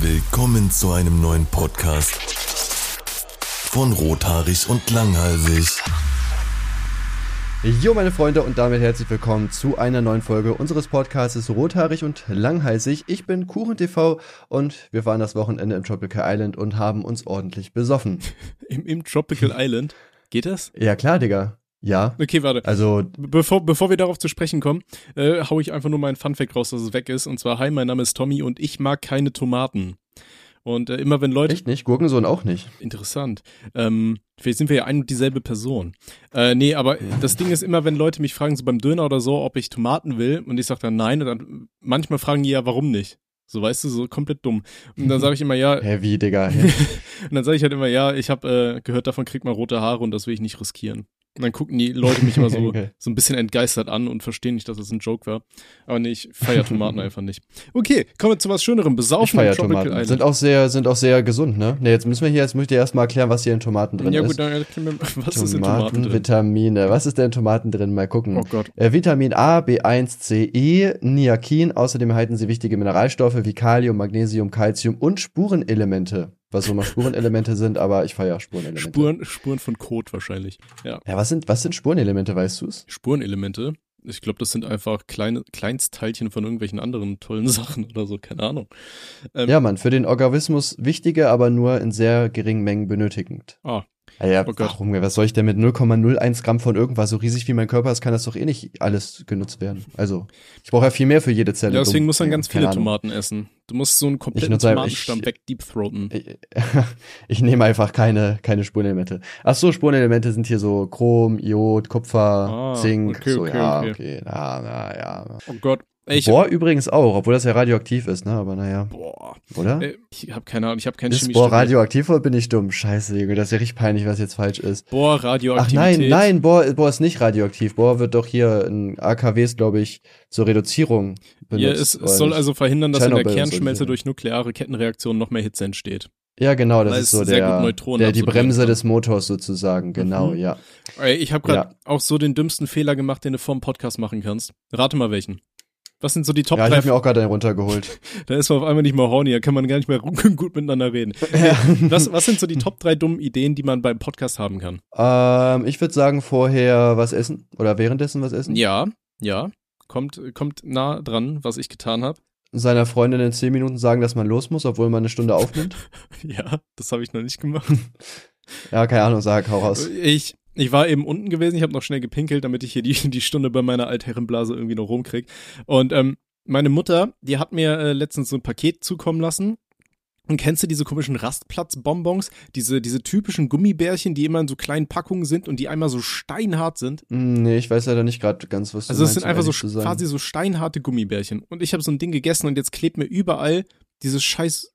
Willkommen zu einem neuen Podcast von Rothaarig und Langhalsig. Jo, meine Freunde, und damit herzlich willkommen zu einer neuen Folge unseres Podcasts Rothaarig und Langhalsig. Ich bin KuchenTV und wir waren das Wochenende im Tropical Island und haben uns ordentlich besoffen. Im, Im Tropical Island? Geht das? Ja, klar, Digga. Ja. Okay, warte. Also, Bevor, bevor wir darauf zu sprechen kommen, äh, hau ich einfach nur meinen Funfact raus, dass es weg ist. Und zwar, hi, mein Name ist Tommy und ich mag keine Tomaten. Und äh, immer wenn Leute. echt nicht? Gurkensohn auch nicht. Interessant. Ähm, vielleicht sind wir ja ein und dieselbe Person. Äh, nee, aber das Ding ist immer, wenn Leute mich fragen, so beim Döner oder so, ob ich Tomaten will, und ich sage dann nein, und dann manchmal fragen die ja, warum nicht. So, weißt du, so komplett dumm. Und dann sage ich immer, ja, wie, Digga? Und dann sage ich halt immer, ja, ich habe äh, gehört, davon kriegt man rote Haare und das will ich nicht riskieren. Und dann gucken die Leute mich immer so, Okay. so ein bisschen entgeistert an und verstehen nicht, dass es das ein Joke war. Aber nee, ich feier Tomaten einfach nicht. Okay, kommen wir zu was Schönerem. Ich Besaufen Tropical Tomaten. Island. Sind auch sehr, sind auch sehr gesund, ne? Ne, jetzt müssen wir hier, jetzt muss ich dir erstmal erklären, was hier in Tomaten drin ja ist. gut, dann erklär mir, was ist in Tomaten, Tomaten drin? Vitamine. Was ist denn in Tomaten drin? Mal gucken. Oh Gott. Äh, Vitamin A, B1, C, E, Niacin. Außerdem erhalten sie wichtige Mineralstoffe wie Kalium, Magnesium, Calcium und Spurenelemente. Was so mal Spurenelemente sind, aber ich feiere Spurenelemente. Spuren, Spuren von Code wahrscheinlich. Ja. Ja, was sind, was sind Spurenelemente, weißt du's? Spurenelemente. Ich glaube, das sind einfach kleine Kleinstteilchen von irgendwelchen anderen tollen Sachen oder so, keine Ahnung. Ähm, Ja, Mann, für den Organismus wichtige, aber nur in sehr geringen Mengen benötigend. Ah, Ja, ja Oh warum? Was soll ich denn mit 0,01 Gramm von irgendwas? So riesig wie mein Körper ist, kann das doch eh nicht alles genutzt werden. Also, ich brauche ja viel mehr für jede Zelle. ja, deswegen muss man ganz viele. Tomaten essen. Du musst so einen kompletten nutze- Tomatenstamm ich- weg deepthroaten. Ich, ich nehme einfach keine, keine Spurenelemente. Ach so, Spurenelemente sind hier so Chrom, Iod, Kupfer, Ah, Zink. okay, so, okay, ja, okay. okay. Na, na, ja. Oh Gott. Ich, Bohr übrigens auch, obwohl das ja radioaktiv ist, ne? Aber naja, boah. oder? Ey, Ich habe keine Ahnung, ich habe kein ist Bohr radioaktiv oder bin ich dumm? Scheiße, Junge, das ist ja richtig peinlich, was jetzt falsch ist. Bohr, Ach Radioaktivität. nein, nein, Bohr, Bohr ist nicht radioaktiv. Bohr wird doch hier in AKWs, glaube ich, zur Reduzierung benutzt. Ja, es, es soll also verhindern, dass in Tschernobyl der Kernschmelze durch nukleare Kettenreaktionen noch mehr Hitze entsteht. Ja, genau, das weil ist so der, der die Bremse des Motors sozusagen, genau, Mhm. ja. Ich habe gerade Ja. auch so den dümmsten Fehler gemacht, den du vor dem Podcast machen kannst. Rate mal welchen. Was sind so die Top ja, ich 3? habe mir auch gerade einen runtergeholt. Da ist man auf einmal nicht mehr horny, da kann man gar nicht mehr gut miteinander reden. Was, was sind so die Top 3 dummen Ideen, die man beim Podcast haben kann? ähm, ich würde sagen, vorher was essen oder währenddessen was essen. Ja, ja. Kommt, kommt nah dran, was ich getan habe. Seiner Freundin in zehn Minuten sagen, dass man los muss, obwohl man eine Stunde aufnimmt. Ja, das habe ich noch nicht gemacht. ja, keine Ahnung, sag, hau raus. Ich, ich war eben unten gewesen, ich habe noch schnell gepinkelt, damit ich hier die, die Stunde bei meiner Altherrenblase irgendwie noch rumkrieg. Und ähm, meine Mutter, die hat mir äh, letztens so ein Paket zukommen lassen. Und kennst du diese komischen Rastplatzbonbons? Diese, diese typischen Gummibärchen, die immer in so kleinen Packungen sind und die einmal so steinhart sind? Hm, Nee, ich weiß leider nicht gerade ganz, was du Also es sind einfach so quasi so steinharte Gummibärchen. Und ich habe so ein Ding gegessen und jetzt klebt mir überall dieses scheiß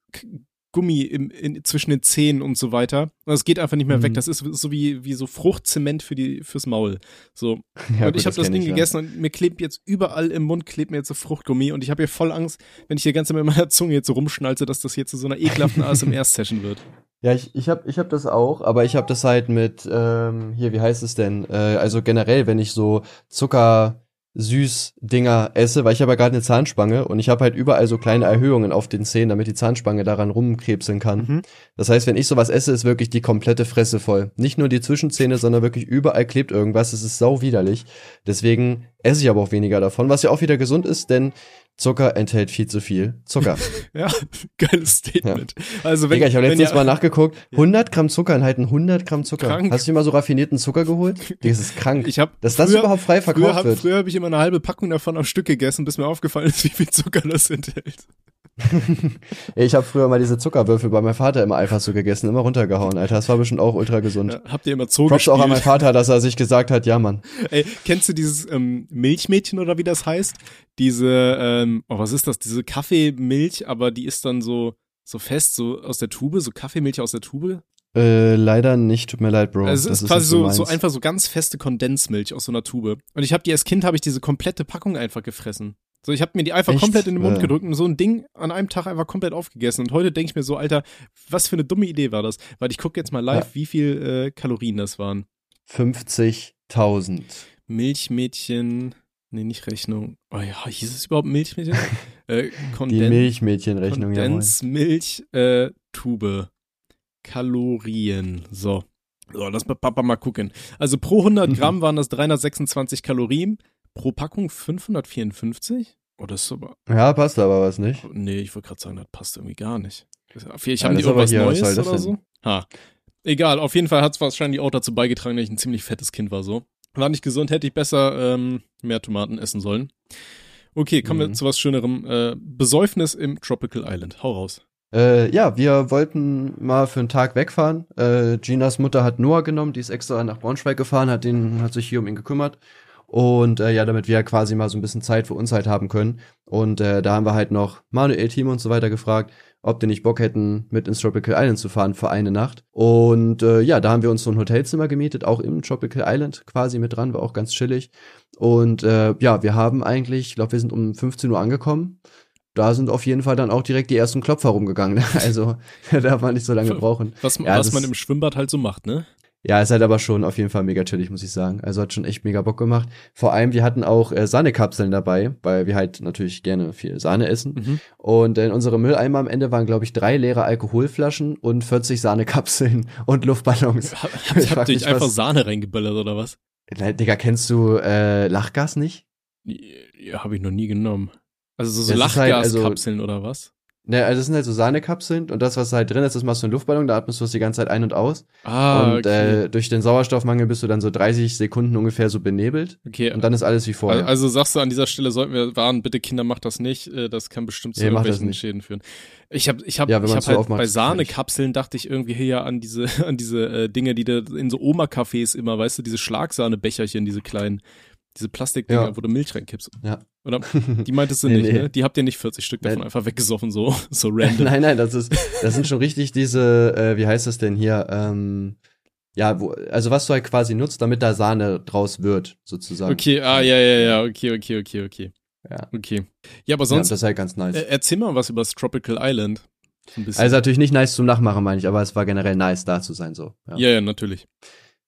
Gummi im, in, zwischen den Zähnen und so weiter. Und es geht einfach nicht mehr Mhm. weg. Das ist so wie, wie so Fruchtzement für die, fürs Maul. So. Ja, und gut, ich habe das kenn Ding ja. gegessen und mir klebt jetzt überall im Mund klebt mir jetzt so Fruchtgummi und ich habe hier voll Angst, wenn ich hier ganz mit meiner Zunge jetzt so rumschnalze, dass das hier zu so einer ekelhaften ASMR-Session wird. Ja, ich, ich habe ich hab das auch, aber ich habe das halt mit, ähm, hier, wie heißt es denn? Äh, also generell, wenn ich so Zucker süß Dinger esse, weil ich habe ja gerade eine Zahnspange und ich habe halt überall so kleine Erhöhungen auf den Zähnen, damit die Zahnspange daran rumkrebseln kann. Mhm. Das heißt, wenn ich sowas esse, ist wirklich die komplette Fresse voll. Nicht nur die Zwischenzähne, sondern wirklich überall klebt irgendwas. Es ist sau widerlich. Deswegen esse ich aber auch weniger davon, was ja auch wieder gesund ist, denn Zucker enthält viel zu viel Zucker. Ja, geiles Statement. Also wenn, Digga, ich habe letztens ihr- mal nachgeguckt. 100 Gramm Zucker enthalten 100 Gramm Zucker. Krank. Hast du dir mal so raffinierten Zucker geholt? Digga, das ist krank. Ich hab Dass das früher- überhaupt frei Früher verkauft habe wird. früher hab ich immer eine halbe Packung davon am Stück gegessen, bis mir aufgefallen ist, wie viel Zucker das enthält. ich habe früher mal diese Zuckerwürfel bei meinem Vater immer einfach so gegessen, immer runtergehauen, Alter. Das war bestimmt auch ultra gesund. Ja, habt ihr immer Zoo Props auch an meinen? Vater, dass er sich gesagt hat, ja, Mann. Ey, kennst du dieses ähm, Milchmädchen oder wie das heißt? Diese, ähm, oh, was ist das? Diese Kaffeemilch, aber die ist dann so so fest, so aus der Tube, so Kaffeemilch aus der Tube. Äh, leider nicht, tut mir leid, Bro. Also es Das ist quasi nicht so, so einfach so ganz feste Kondensmilch aus so einer Tube. Und ich habe die als Kind habe ich diese komplette Packung einfach gefressen. So, ich habe mir die einfach Echt? komplett in den Mund Äh. gedrückt und so ein Ding an einem Tag einfach komplett aufgegessen. Und heute denke ich mir so, Alter, was für eine dumme Idee war das? Weil ich gucke jetzt mal live, Ja. wie viel äh, Kalorien das waren. 50.000. Milchmädchen Nee, nicht Rechnung. Oh ja, hieß es überhaupt Milchmädchen? äh, Die Milchmädchenrechnung, ja. Kondensmilch, äh, Tube. Kalorien. So. So, lass mal Papa mal gucken. Also pro 100 Gramm waren das 326 Kalorien, pro Packung 554? Oh, das ist aber. Ja, passt aber was nicht. Nee, ich wollte gerade sagen, das passt irgendwie gar nicht. Vielleicht haben ja, die irgendwas Neues was oder so? Ha. Egal, auf jeden Fall hat es wahrscheinlich auch dazu beigetragen, dass ich ein ziemlich fettes Kind war so. War nicht gesund, hätte ich besser ähm, mehr Tomaten essen sollen. Okay, kommen mhm. wir zu was Schönerem. Äh, Besäufnis im Tropical Island. Hau raus. Äh, ja, wir wollten mal für einen Tag wegfahren. Äh, Ginas Mutter hat Noah genommen, die ist extra nach Braunschweig gefahren, hat, den, hat sich hier um ihn gekümmert. Und äh, ja, damit wir quasi mal so ein bisschen Zeit für uns halt haben können. Und äh, da haben wir halt noch Manuel, Team und so weiter gefragt, ob die nicht Bock hätten, mit ins Tropical Island zu fahren für eine Nacht. Und äh, ja, da haben wir uns so ein Hotelzimmer gemietet, auch im Tropical Island quasi mit dran, war auch ganz chillig. Und äh, ja, wir haben eigentlich, ich glaube, wir sind um 15 Uhr angekommen. Da sind auf jeden Fall dann auch direkt die ersten Klopfer rumgegangen. Also da darf man nicht so lange brauchen. Was, ja, was man im Schwimmbad halt so macht, ne? Ja, ist halt aber schon auf jeden Fall mega chillig, muss ich sagen. Also hat schon echt mega Bock gemacht. Vor allem, wir hatten auch äh, Sahnekapseln dabei, weil wir halt natürlich gerne viel Sahne essen. Mhm. Und in unserem Mülleimer am Ende waren, glaube ich, drei leere Alkoholflaschen und 40 Sahnekapseln und Luftballons. Habt hab ihr einfach Sahne reingeböllert oder was? Digga, kennst du äh, Lachgas nicht? Ja, habe ich noch nie genommen. Also so, so Lachgaskapseln halt, also, oder was? Ne, also das sind halt so Sahnekapseln und das, was halt drin ist, das machst du in Luftballon, da atmest du es die ganze Zeit ein und aus. Ah, und okay. äh, durch den Sauerstoffmangel bist du dann so 30 Sekunden ungefähr so benebelt. Okay. Und dann ist alles wie vorher. Also sagst du, an dieser Stelle sollten wir warnen, bitte Kinder, macht das nicht. Äh, das kann bestimmt zu nee, irgendwelchen Schäden führen. Ich habe ich hab, ja, ich hab halt bei Sahnekapseln dachte ich irgendwie hier an diese, an diese äh, Dinge, die da in so Oma-Cafés immer, weißt du, diese Schlagsahnebecherchen, diese kleinen. Diese Plastikdinger, ja. wo du Milch reinkippst. Ja. Oder die meintest du nee, nicht, nee. ne? Die habt ihr nicht 40 Stück davon nein. einfach weggesoffen, so, so random. nein, nein, das ist, das sind schon richtig diese, äh, wie heißt das denn hier, ähm, ja, wo, also was du halt quasi nutzt, damit da Sahne draus wird, sozusagen. Okay, ah, ja, ja, ja, okay, okay, okay, okay. Ja. Okay. Ja, aber sonst. Ja, das ist halt ganz nice. Äh, erzähl mal was über das Tropical Island. Also natürlich nicht nice zum Nachmachen, meine ich, aber es war generell nice, da zu sein, so. Ja, ja, ja natürlich.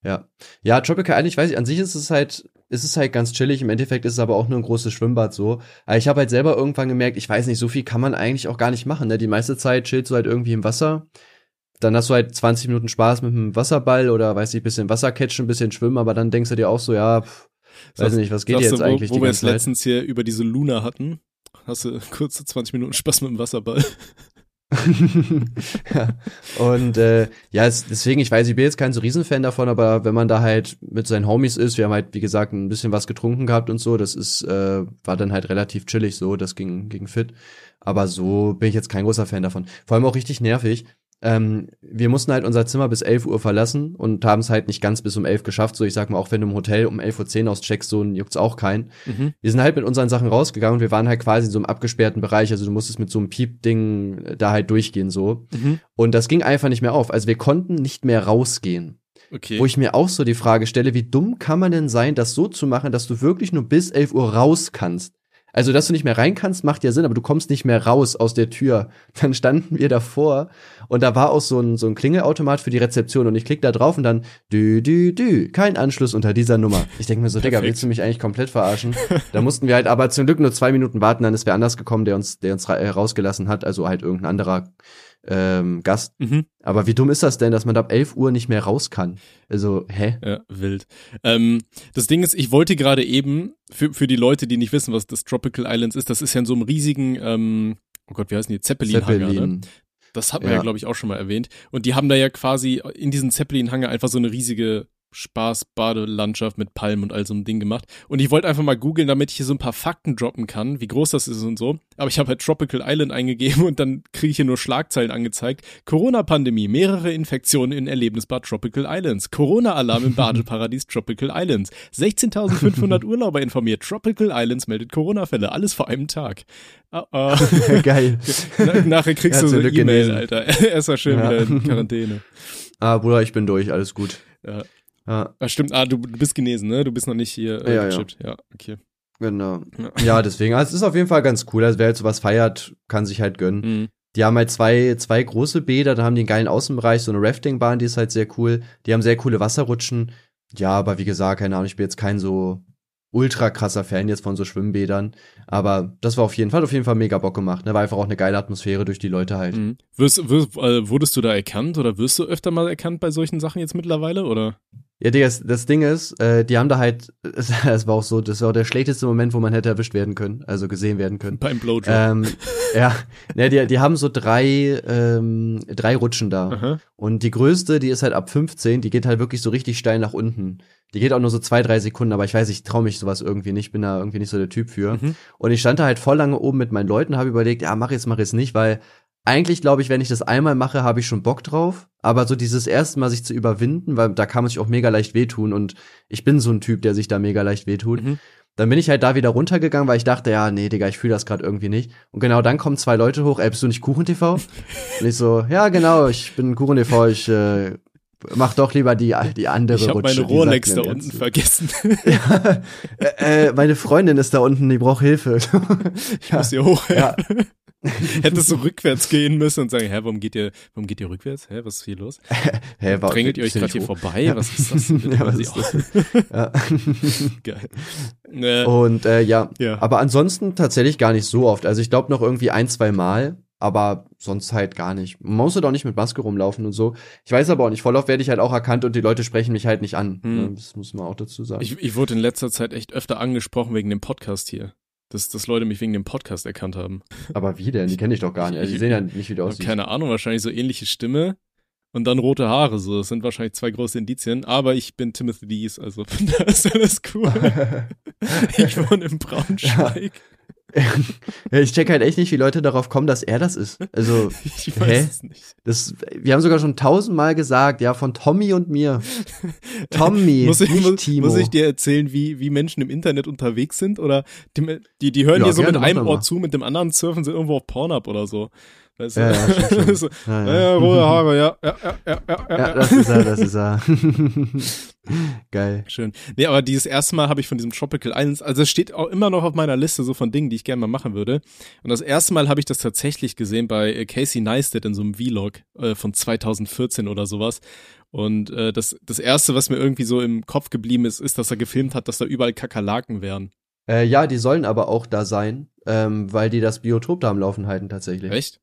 Ja. Ja, Tropical Island, ich weiß nicht, an sich ist es halt, ist es halt ganz chillig. Im Endeffekt ist es aber auch nur ein großes Schwimmbad so. Aber ich habe halt selber irgendwann gemerkt, ich weiß nicht, so viel kann man eigentlich auch gar nicht machen. Ne? Die meiste Zeit chillst du halt irgendwie im Wasser. Dann hast du halt 20 Minuten Spaß mit einem Wasserball oder weiß ich, bisschen Wasser catchen, bisschen schwimmen, aber dann denkst du dir auch so, ja, pff, weiß nicht, was geht jetzt du, wo, eigentlich? Wo wir es letztens hier über diese Luna hatten, hast du kurze 20 Minuten Spaß mit dem Wasserball. ja. Und äh, ja, es, deswegen, ich weiß, ich bin jetzt kein so Riesenfan davon, aber wenn man da halt mit seinen Homies ist, wir haben halt, wie gesagt, ein bisschen was getrunken gehabt und so, das ist, äh, war dann halt relativ chillig so, das ging, ging fit. Aber so bin ich jetzt kein großer Fan davon. Vor allem auch richtig nervig, ähm, wir mussten halt unser Zimmer bis 11 Uhr verlassen und haben es halt nicht ganz bis um 11 geschafft. So, ich sag mal, auch wenn du im Hotel um 11.10 Uhr auscheckst, so juckt's auch keinen. Mhm. Wir sind halt mit unseren Sachen rausgegangen und wir waren halt quasi in so einem abgesperrten Bereich. Also du musstest mit so einem Piep-Ding da halt durchgehen, so. Mhm. Und das ging einfach nicht mehr auf. Also wir konnten nicht mehr rausgehen. Okay. Wo ich mir auch so die Frage stelle, wie dumm kann man denn sein, das so zu machen, dass du wirklich nur bis 11 Uhr raus kannst? Also, dass du nicht mehr rein kannst, macht ja Sinn, aber du kommst nicht mehr raus aus der Tür. Dann standen wir davor und da war auch so ein, so ein Klingelautomat für die Rezeption und ich klicke da drauf und dann dü, dü, dü, kein Anschluss unter dieser Nummer. Ich denke mir so, Digga, willst du mich eigentlich komplett verarschen? da mussten wir halt aber zum Glück nur zwei Minuten warten, dann ist wer anders gekommen, der uns, der uns rausgelassen hat, also halt irgendein anderer ähm, Gast. Mhm. Aber wie dumm ist das denn, dass man da ab 11 Uhr nicht mehr raus kann? Also, hä? Ja, wild. Ähm, das Ding ist, ich wollte gerade eben, für, für die Leute, die nicht wissen, was das Tropical Islands ist, das ist ja in so einem riesigen, ähm, oh Gott, wie heißen die? Zeppelin-Hangar, Zeppelin. ne? Das hat man ja, ja glaube ich, auch schon mal erwähnt. Und die haben da ja quasi in diesem Zeppelin-Hangar einfach so eine riesige Spaß, Badelandschaft mit Palmen und all so ein Ding gemacht. Und ich wollte einfach mal googeln, damit ich hier so ein paar Fakten droppen kann, wie groß das ist und so. Aber ich habe halt Tropical Island eingegeben und dann kriege ich hier nur Schlagzeilen angezeigt. Corona-Pandemie, mehrere Infektionen in Erlebnisbad Tropical Islands. Corona-Alarm im Badeparadies Tropical Islands. 16.500 Urlauber informiert. Tropical Islands meldet Corona-Fälle. Alles vor einem Tag. Oh, oh. Geil. Na, nachher kriegst du so eine E-Mail, Alter. Erst mal schön ja. wieder in Quarantäne. Ah, Bruder, ich bin durch, alles gut. Ja. Ja. Ah, stimmt, ah, du, du bist genesen, ne? Du bist noch nicht hier äh, ja, gechippt. Ja. ja, okay. Genau. Ja. ja, deswegen, also es ist auf jeden Fall ganz cool. Also wer jetzt sowas feiert, kann sich halt gönnen. Mhm. Die haben halt zwei, zwei große Bäder, da haben die einen geilen Außenbereich, so eine Raftingbahn, die ist halt sehr cool. Die haben sehr coole Wasserrutschen. Ja, aber wie gesagt, keine Ahnung, ich bin jetzt kein so ultra krasser Fan jetzt von so Schwimmbädern. Aber das war auf jeden Fall, auf jeden Fall mega Bock gemacht. Ne? War einfach auch eine geile Atmosphäre durch die Leute halt. Mhm. Wirst, wirst, äh, wurdest du da erkannt oder wirst du öfter mal erkannt bei solchen Sachen jetzt mittlerweile, oder? Ja, Digga, das, Ding ist, äh, die haben da halt, das war auch so, das war auch der schlechteste Moment, wo man hätte erwischt werden können, also gesehen werden können. Beim Blowjob. Ähm, ja, ne, die, die haben so drei, ähm, drei Rutschen da. Aha. Und die größte, die ist halt ab 15, die geht halt wirklich so richtig steil nach unten. Die geht auch nur so zwei, drei Sekunden, aber ich weiß, ich traue mich sowas irgendwie nicht, bin da irgendwie nicht so der Typ für. Mhm. Und ich stand da halt voll lange oben mit meinen Leuten, habe überlegt, ja, mach jetzt, mach jetzt nicht, weil eigentlich glaube ich, wenn ich das einmal mache, habe ich schon Bock drauf. Aber so dieses erste Mal sich zu überwinden, weil da kann man sich auch mega leicht wehtun und ich bin so ein Typ, der sich da mega leicht wehtut. Mhm. Dann bin ich halt da wieder runtergegangen, weil ich dachte, ja, nee, Digga, ich fühle das gerade irgendwie nicht. Und genau dann kommen zwei Leute hoch, ey, bist du nicht Kuchen-TV? und ich so, ja, genau, ich bin Kuchen-TV, ich äh, mach doch lieber die, die andere Ich habe Rutsche. meine die sagt Rolex da unten vergessen. ja, äh, äh, meine Freundin ist da unten, die braucht Hilfe. Ich muss hier hoch. ja, Hättest du rückwärts gehen müssen und sagen, hä, warum geht ihr, warum geht ihr rückwärts? Hä, was ist hier los? Hä, war, Drängelt ihr euch gerade hier vorbei? Ja. Was ist das? ja, was ist das? Geil. Äh, Und äh, ja, ja. aber ansonsten tatsächlich gar nicht so oft. Also ich glaube noch irgendwie ein, zwei Mal, aber sonst halt gar nicht. Man muss halt auch nicht mit Maske rumlaufen und so. Ich weiß aber auch nicht, voll oft werde ich halt auch erkannt und die Leute sprechen mich halt nicht an. Hm. Ne, Das muss man auch dazu sagen. Ich, ich wurde in letzter Zeit echt öfter angesprochen wegen dem Podcast hier. Dass, dass Leute mich wegen dem Podcast erkannt haben. aber wie denn? Die kenne ich doch gar nicht. Also die sehen ja nicht, wie du Hab aussiehst. keine Ahnung, wahrscheinlich so ähnliche Stimme und dann rote Haare. So, das sind wahrscheinlich zwei große Indizien. Aber ich bin Timothy Dees, also da ist alles cool. Ich wohne in Braunschweig. ja, ich check halt echt nicht, wie Leute darauf kommen, dass er das ist. Also, Ich weiß Hä? es nicht. das, wir haben sogar schon tausendmal gesagt, ja, von Tommy und mir. Tommy, Muss ich, nicht muss, Timo. muss ich dir erzählen, wie, wie Menschen im Internet unterwegs sind? Oder die, die, die hören Ja, dir so mit einem Ohr zu, mit dem anderen surfen sie irgendwo auf Pornhub oder so. Du? Ja, ja, schon. so, Ja, ja, ja. ja, rote Haare, ja, ja, ja, ja, ja, ja. Ja, das ist er, das ist er. Geil. Schön. Nee, aber dieses erste Mal habe ich von diesem Tropical Islands, also es steht auch immer noch auf meiner Liste so von Dingen, die ich gerne mal machen würde. Und das erste Mal habe ich das tatsächlich gesehen bei äh, Casey Neistat in so einem Vlog äh, von 2014 oder sowas. Und äh, das, das erste, was mir irgendwie so im Kopf geblieben ist, ist, dass er gefilmt hat, dass da überall Kakerlaken wären. Äh, ja, die sollen aber auch da sein, ähm, weil die das Biotop da am Laufen halten tatsächlich. Echt?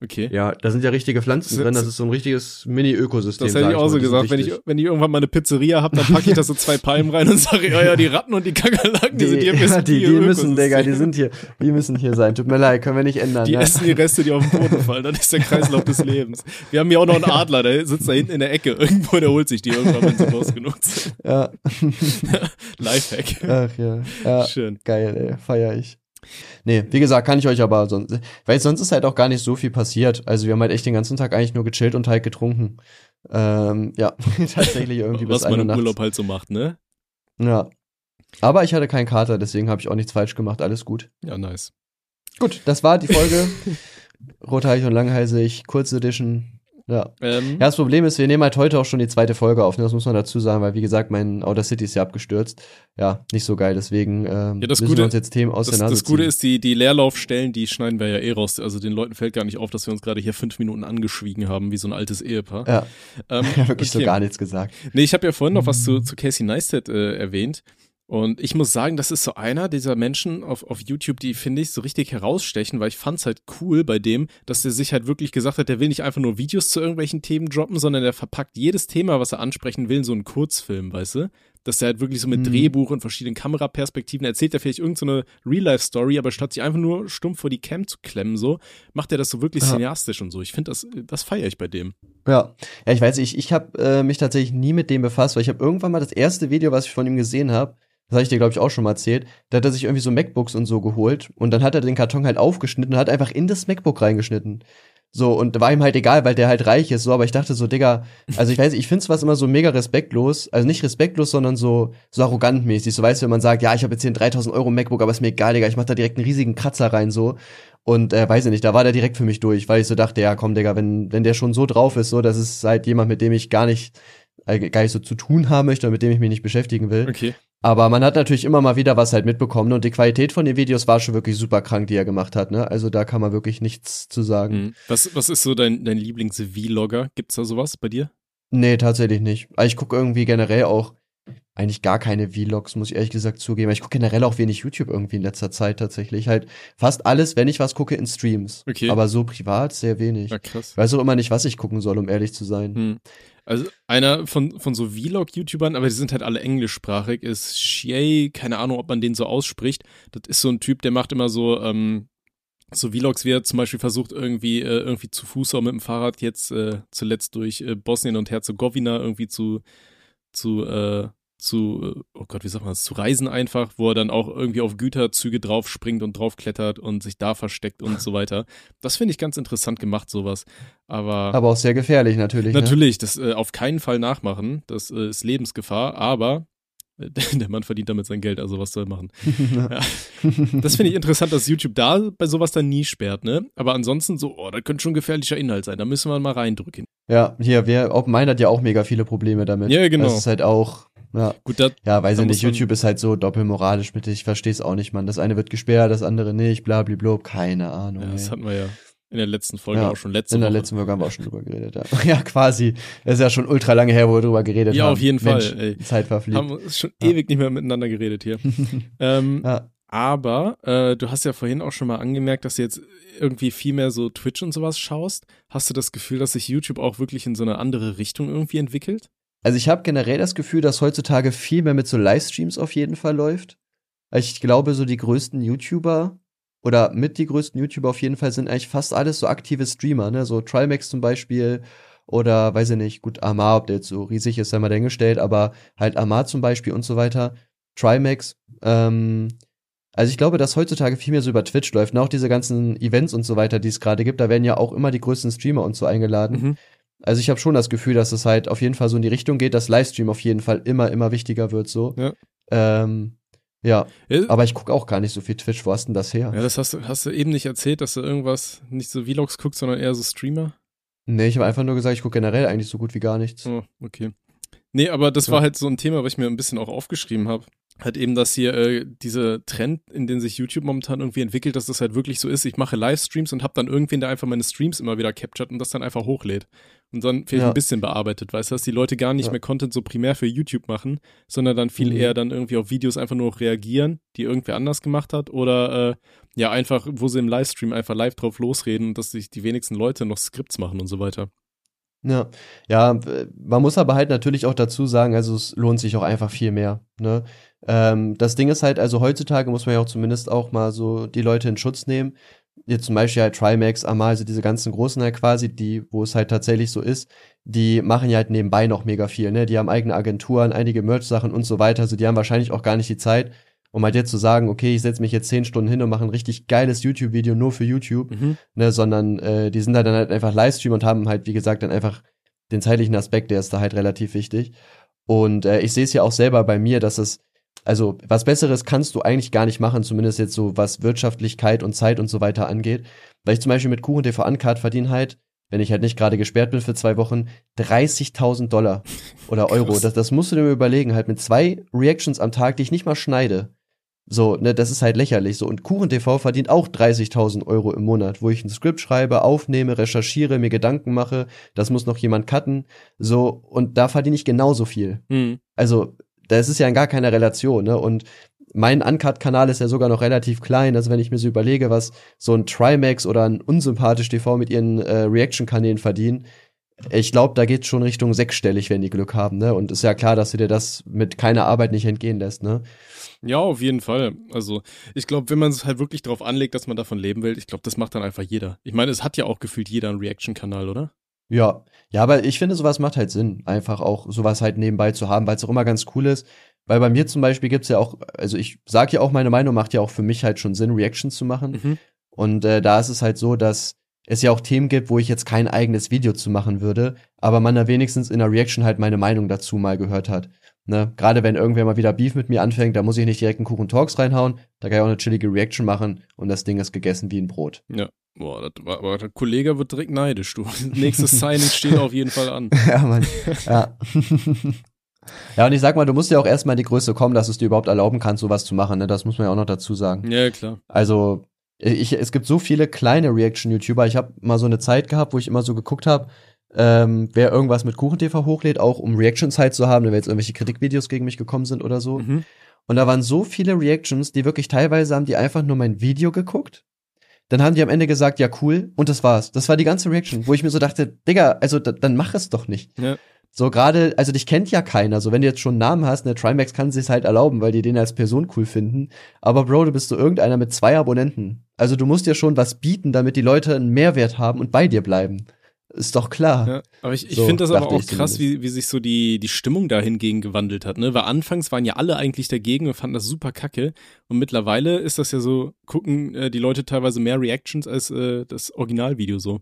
Okay. Ja, da sind ja richtige Pflanzen Das- drin, das ist so ein richtiges Mini-Ökosystem. Das hätte ich auch mal, so gesagt, wenn ich, wenn ich irgendwann mal eine Pizzeria habe, dann packe ich da so zwei Palmen rein und sage, ja, ja, die Ratten und die Kakerlaken, die, Die, sind hier ja, die, die müssen. Digga, die sind hier, die müssen hier sein. Tut mir leid, können wir nicht ändern. Die ne? essen die Reste, die auf den Boden fallen. Dann ist der Kreislauf des Lebens. Wir haben hier auch noch einen Adler, der sitzt da hinten in der Ecke. Irgendwo, der holt sich die irgendwann, wenn sie groß genug sind. Ja. Lifehack. Ach ja. ja. Schön. Geil, ey, feier ich. Nee, wie gesagt, kann ich euch aber sonst, weil sonst ist halt auch gar nicht so viel passiert. Also wir haben halt echt den ganzen Tag eigentlich nur gechillt und halt getrunken. Ähm, ja, tatsächlich irgendwie bis Was man eine im nachts. Urlaub halt so macht, ne? Ja. Aber ich hatte keinen Kater, deswegen habe ich auch nichts falsch gemacht. Alles gut. Ja, nice. Gut, das war die Folge. Rothaarig und langhalsig, Kurz Edition. Ja. Ähm, Ja, das Problem ist, wir nehmen halt heute auch schon die zweite Folge auf, ne? das muss man dazu sagen, weil wie gesagt, mein Outer City ist ja abgestürzt. Ja, nicht so geil, deswegen ähm, Ja, das müssen Gute- wir uns jetzt Themen aus das, das Gute ist, die, die Leerlaufstellen, die schneiden wir ja eh raus. Also den Leuten fällt gar nicht auf, dass wir uns gerade hier fünf Minuten angeschwiegen haben, wie so ein altes Ehepaar. Ja, Ähm, ja wirklich so okay. gar nichts gesagt. Nee, ich habe ja vorhin noch was zu, zu Casey Neistat äh, erwähnt. Und ich muss sagen, das ist so einer dieser Menschen auf, auf YouTube, die finde ich so richtig herausstechen, weil ich fand's halt cool bei dem, dass der sich halt wirklich gesagt hat, der will nicht einfach nur Videos zu irgendwelchen Themen droppen, sondern der verpackt jedes Thema, was er ansprechen will, in so einen Kurzfilm, weißt du? Dass der halt wirklich so mit Mhm. Drehbuch und verschiedenen Kameraperspektiven erzählt er vielleicht irgendeine so Real-Life-Story, aber statt sich einfach nur stumpf vor die Cam zu klemmen, so, macht er das so wirklich Ja. cineastisch und so. Ich finde, das, das feiere ich bei dem. Ja, ja, ich weiß, ich, ich habe äh, mich tatsächlich nie mit dem befasst, weil ich habe irgendwann mal das erste Video, was ich von ihm gesehen habe, das habe ich dir, glaube ich, auch schon mal erzählt, da hat er sich irgendwie so MacBooks und so geholt und dann hat er den Karton halt aufgeschnitten und hat einfach in das MacBook reingeschnitten. So, und war ihm halt egal, weil der halt reich ist, so, aber ich dachte so, Digga, also ich weiß, ich find's was immer so mega respektlos, also nicht respektlos, sondern so, so arrogant mäßig, so weißt du, wenn man sagt, ja, ich habe jetzt hier ein 3000 Euro MacBook, aber ist mir egal, Digga, ich mach da direkt einen riesigen Kratzer rein, so, und äh, weiß ich nicht, da war der direkt für mich durch, weil ich so dachte, ja, komm, Digga, wenn, wenn der schon so drauf ist, so, das ist halt jemand, mit dem ich gar nicht, gar nicht so zu tun haben möchte und mit dem ich mich nicht beschäftigen will. Okay. Aber man hat natürlich immer mal wieder was halt mitbekommen und die Qualität von den Videos war schon wirklich super krank, die er gemacht hat, ne? Also da kann man wirklich nichts zu sagen. Mhm. Was, was ist so dein, dein Lieblings-Vlogger? Gibt's da sowas bei dir? Nee, tatsächlich nicht. Also ich gucke irgendwie generell auch, eigentlich gar keine Vlogs, muss ich ehrlich gesagt zugeben. Ich gucke generell auch wenig YouTube irgendwie in letzter Zeit tatsächlich. Halt fast alles, wenn ich was gucke, in Streams. Okay. Aber so privat sehr wenig. Ja, krass. Ich weiß auch immer nicht, was ich gucken soll, um ehrlich zu sein. Hm. Also einer von, von so Vlog-YouTubern, aber die sind halt alle englischsprachig, ist Shay, keine Ahnung, ob man den so ausspricht. Das ist so ein Typ, der macht immer so, ähm, so Vlogs, wie er zum Beispiel versucht, irgendwie, äh, irgendwie zu Fuß oder mit dem Fahrrad jetzt äh, zuletzt durch äh, Bosnien und Herzegowina irgendwie zu, zu, äh, zu, oh Gott, wie sagt man das, zu reisen einfach, wo er dann auch irgendwie auf Güterzüge draufspringt und draufklettert und sich da versteckt und so weiter. Das finde ich ganz interessant gemacht, sowas. Aber, Aber auch sehr gefährlich natürlich. Ne? natürlich, das äh, auf keinen Fall nachmachen. Das äh, ist Lebensgefahr, aber äh, der Mann verdient damit sein Geld, also was soll er machen? Ja. Das finde ich interessant, dass YouTube da bei sowas dann nie sperrt, ne? Aber ansonsten so, oh, das könnte schon gefährlicher Inhalt sein, da müssen wir mal reindrücken. Ja, hier, wer, Open Mind hat ja auch mega viele Probleme damit. Ja, genau. Das ist halt auch, ja. Gut, da, Ja, weiß ich nicht, YouTube ist halt so doppelmoralisch mit, ich verstehe es auch nicht, Mann. Das eine wird gesperrt, das andere nicht, blablabla, keine Ahnung. ja, das ey. hatten wir ja in der letzten Folge Ja, auch schon letzte In der Woche. letzten Folge haben wir auch schon drüber geredet, ja. Ja, quasi. Das ist ja schon ultra lange her, wo wir drüber geredet Ja, haben. auf jeden Mensch, Fall, ey. Zeit verfliegt. haben wir schon Ja. ewig nicht mehr miteinander geredet hier. ähm, ja. Aber äh, du hast ja vorhin auch schon mal angemerkt, dass du jetzt irgendwie viel mehr so Twitch und sowas schaust. Hast du das Gefühl, dass sich YouTube auch wirklich in so eine andere Richtung irgendwie entwickelt? Also ich habe generell das Gefühl, dass heutzutage viel mehr mit so Livestreams auf jeden Fall läuft. Also Ich glaube, so die größten YouTuber oder mit die größten YouTuber auf jeden Fall sind eigentlich fast alles so aktive Streamer, ne? So Trimax zum Beispiel oder weiß ich nicht, gut, Amar, ob der jetzt so riesig ist, sei mal dahingestellt, aber halt Amar zum Beispiel und so weiter. Trimax, ähm, also ich glaube, dass heutzutage viel mehr so über Twitch läuft. Und auch diese ganzen Events und so weiter, die es gerade gibt, da werden ja auch immer die größten Streamer und so eingeladen. Mhm. Also ich habe schon das Gefühl, dass es halt auf jeden Fall so in die Richtung geht, dass Livestream auf jeden Fall immer, immer wichtiger wird so. Ja. Ähm, ja, Ja, aber ich gucke auch gar nicht so viel Twitch. Wo hast denn das her? ja, das hast, du- hast du eben nicht erzählt, dass du irgendwas nicht so Vlogs guckst, sondern eher so Streamer? Nee, ich habe einfach nur gesagt, ich gucke generell eigentlich so gut wie gar nichts. Oh, okay. Nee, aber das Ja. war halt so ein Thema, was ich mir ein bisschen auch aufgeschrieben habe. Halt eben, dass hier äh, dieser Trend, in den sich YouTube momentan irgendwie entwickelt, dass das halt wirklich so ist. Ich mache Livestreams und habe dann irgendwen, der einfach meine Streams immer wieder captured und das dann einfach hochlädt. Und dann vielleicht Ja. ein bisschen bearbeitet, weißt du, dass die Leute gar nicht Ja. mehr Content so primär für YouTube machen, sondern dann viel Mhm. eher dann irgendwie auf Videos einfach nur reagieren, die irgendwer anders gemacht hat oder äh, ja einfach, wo sie im Livestream einfach live drauf losreden und dass sich die wenigsten Leute noch Skripts machen und so weiter. Ja, ja, man muss aber halt natürlich auch dazu sagen, also es lohnt sich auch einfach viel mehr. Ne? Ähm, das Ding ist halt, also heutzutage muss man ja auch zumindest auch mal so die Leute in Schutz nehmen. Jetzt zum Beispiel halt Trimax, Amal, also diese ganzen Großen halt quasi, die, wo es halt tatsächlich so ist, die machen ja halt nebenbei noch mega viel, ne? Die haben eigene Agenturen, einige Merch-Sachen und so weiter. Also die haben wahrscheinlich auch gar nicht die Zeit, um halt jetzt zu sagen, okay, ich setze mich jetzt zehn Stunden hin und mache ein richtig geiles YouTube-Video nur für YouTube Mhm. ne, sondern äh, die sind da dann halt einfach Livestream und haben halt, wie gesagt, dann einfach den zeitlichen Aspekt, der ist da halt relativ wichtig. Und äh, ich sehe es ja auch selber bei mir, dass es, also was Besseres kannst du eigentlich gar nicht machen, zumindest jetzt so, was Wirtschaftlichkeit und Zeit und so weiter angeht. Weil ich zum Beispiel mit Kuchen TV Uncut verdiene halt, wenn ich halt nicht gerade gesperrt bin für zwei Wochen, 30.000 Dollar oder Euro. Das, das musst du dir überlegen, halt mit zwei Reactions am Tag, die ich nicht mal schneide. So, ne, das ist halt lächerlich so. Und Kuchen TV verdient auch 30.000 Euro im Monat, wo ich ein Skript schreibe, aufnehme, recherchiere, mir Gedanken mache, das muss noch jemand cutten, so, und da verdiene ich genauso viel. Mhm. Also, das ist ja in gar keiner Relation, ne, und mein Uncut-Kanal ist ja sogar noch relativ klein, also wenn ich mir so überlege, was so ein Trimax oder ein Unsympathisch TV mit ihren äh, Reaction-Kanälen verdienen, ich glaube, da geht's schon Richtung sechsstellig, wenn die Glück haben, ne, und ist ja klar, dass du dir das mit keiner Arbeit nicht entgehen lässt, ne. Ja, auf jeden Fall. Also, ich glaube, wenn man es halt wirklich darauf anlegt, dass man davon leben will, ich glaube, das macht dann einfach jeder. Ich meine, es hat ja auch gefühlt jeder einen Reaction-Kanal, oder? Ja, ja, aber ich finde, sowas macht halt Sinn, einfach auch sowas halt nebenbei zu haben, weil es auch immer ganz cool ist. Weil bei mir zum Beispiel gibt's ja auch, also ich sag ja auch meine Meinung, macht ja auch für mich halt schon Sinn, Reactions zu machen. Mhm. Und äh, da ist es halt so, dass es ja auch Themen gibt, wo ich jetzt kein eigenes Video zu machen würde, aber man da wenigstens in der Reaction halt meine Meinung dazu mal gehört hat. Ne? Gerade wenn irgendwer mal wieder Beef mit mir anfängt, da muss ich nicht direkt einen Kuchen Talks reinhauen, da kann ich auch eine chillige Reaction machen und das Ding ist gegessen wie ein Brot. Ja. Boah, das war, aber der Kollege wird direkt neidisch, du. Nächstes Signing steht auf jeden Fall an. ja, Mann. Ja. ja, und ich sag mal, du musst ja auch erstmal in die Größe kommen, dass es dir überhaupt erlauben kannst, sowas zu machen. Ne? Das muss man ja auch noch dazu sagen. Ja, klar. Also, ich, es gibt so viele kleine Reaction-YouTuber. Ich habe mal so eine Zeit gehabt, wo ich immer so geguckt habe, ähm, wer irgendwas mit KuchenTV hochlädt, auch um Reactions halt zu haben, wenn jetzt irgendwelche Kritikvideos gegen mich gekommen sind oder so. Mhm. Und da waren so viele Reactions, die wirklich teilweise haben die einfach nur mein Video geguckt. Dann haben die am Ende gesagt, ja cool, und das war's. Das war die ganze Reaction, wo ich mir so dachte, Digga, also da, dann mach es doch nicht. Ja. So gerade, also dich kennt ja keiner. So wenn du jetzt schon einen Namen hast, ne, Trimax kann sich's halt erlauben, weil die den als Person cool finden. Aber Bro, du bist so irgendeiner mit zwei Abonnenten. Also du musst dir schon was bieten, damit die Leute einen Mehrwert haben und bei dir bleiben. Ist doch klar. Ja, aber ich, ich So, finde das aber auch krass, wie, wie sich so die, die Stimmung dahingegen gewandelt hat, ne? Weil anfangs waren ja alle eigentlich dagegen und fanden das super kacke. Und mittlerweile ist das ja so, gucken äh, die Leute teilweise mehr Reactions als äh, das Originalvideo so.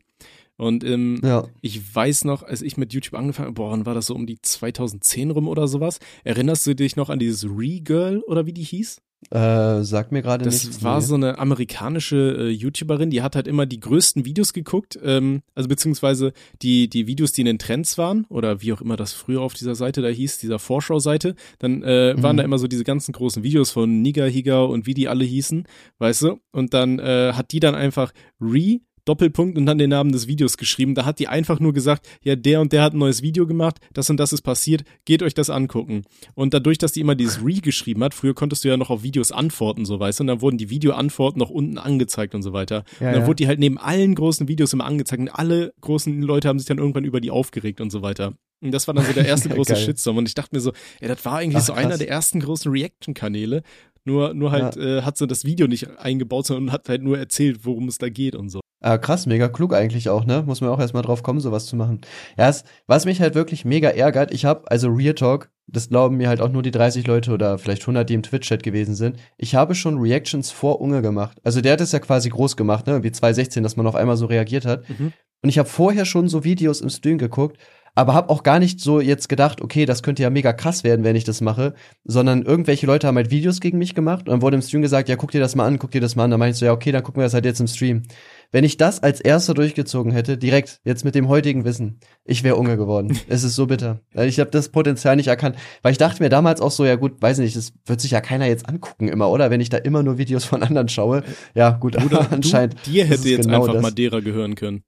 Und ähm, Ja. ich weiß noch, als ich mit YouTube angefangen habe, boah, wann war das so um die 2010 rum oder sowas? Erinnerst du dich noch an dieses Re-Girl oder wie die hieß? Äh, sag mir gerade Das nichts. war nee. so eine amerikanische äh, YouTuberin, die hat halt immer die größten Videos geguckt, ähm, also beziehungsweise die, die Videos, die in den Trends waren, oder wie auch immer das früher auf dieser Seite da hieß, dieser Vorschau-Seite, dann äh, waren Mhm. da immer so diese ganzen großen Videos von Niga Higa und wie die alle hießen, weißt du? Und dann äh, hat die dann einfach Re Doppelpunkt und dann den Namen des Videos geschrieben. Da hat die einfach nur gesagt, ja, der und der hat ein neues Video gemacht, das und das ist passiert, geht euch das angucken. Und dadurch, dass die immer dieses Re geschrieben hat, früher konntest du ja noch auf Videos antworten, so weißt du, und dann wurden die Videoantworten noch unten angezeigt und so weiter. Ja, und dann ja. wurde die halt neben allen großen Videos immer angezeigt und alle großen Leute haben sich dann irgendwann über die aufgeregt und so weiter. Und das war dann so der erste große. Shitstorm. Und ich dachte mir so, ey, das war eigentlich Ach, so einer krass. der ersten großen Reaction-Kanäle. Nur, nur halt äh, hat sie das Video nicht eingebaut, sondern hat halt nur erzählt, worum es da geht und so. Ah, krass, mega klug eigentlich auch, ne? Muss man auch erstmal drauf kommen, sowas zu machen. Ja, es, was mich halt wirklich mega ärgert, ich habe also Real Talk, das glauben mir halt auch nur die 30 Leute oder vielleicht 100, die im Twitch-Chat gewesen sind. Ich habe schon Reactions vor Unge gemacht. Also der hat es ja quasi groß gemacht, ne? Wie 2016, dass man auf einmal so reagiert hat. Mhm. Und ich habe vorher schon so Videos im Stream geguckt, aber habe auch gar nicht so jetzt gedacht, okay, das könnte ja mega krass werden, wenn ich das mache, sondern irgendwelche Leute haben halt Videos gegen mich gemacht und dann wurde im Stream gesagt, ja, guck dir das mal an, guck dir das mal an. Dann meinte ich so, ja, okay, dann gucken wir das halt jetzt im Stream. Wenn ich das als erster durchgezogen hätte, direkt, jetzt mit dem heutigen Wissen, ich wäre Unge geworden. es ist so bitter. Ich habe das Potenzial nicht erkannt. Weil ich dachte mir damals auch so, ja gut, weiß nicht, das wird sich ja keiner jetzt angucken immer, oder? Wenn ich da immer nur Videos von anderen schaue. Ja, gut, Oder anscheinend. du, dir hätte jetzt genau einfach das. Madeira gehören können.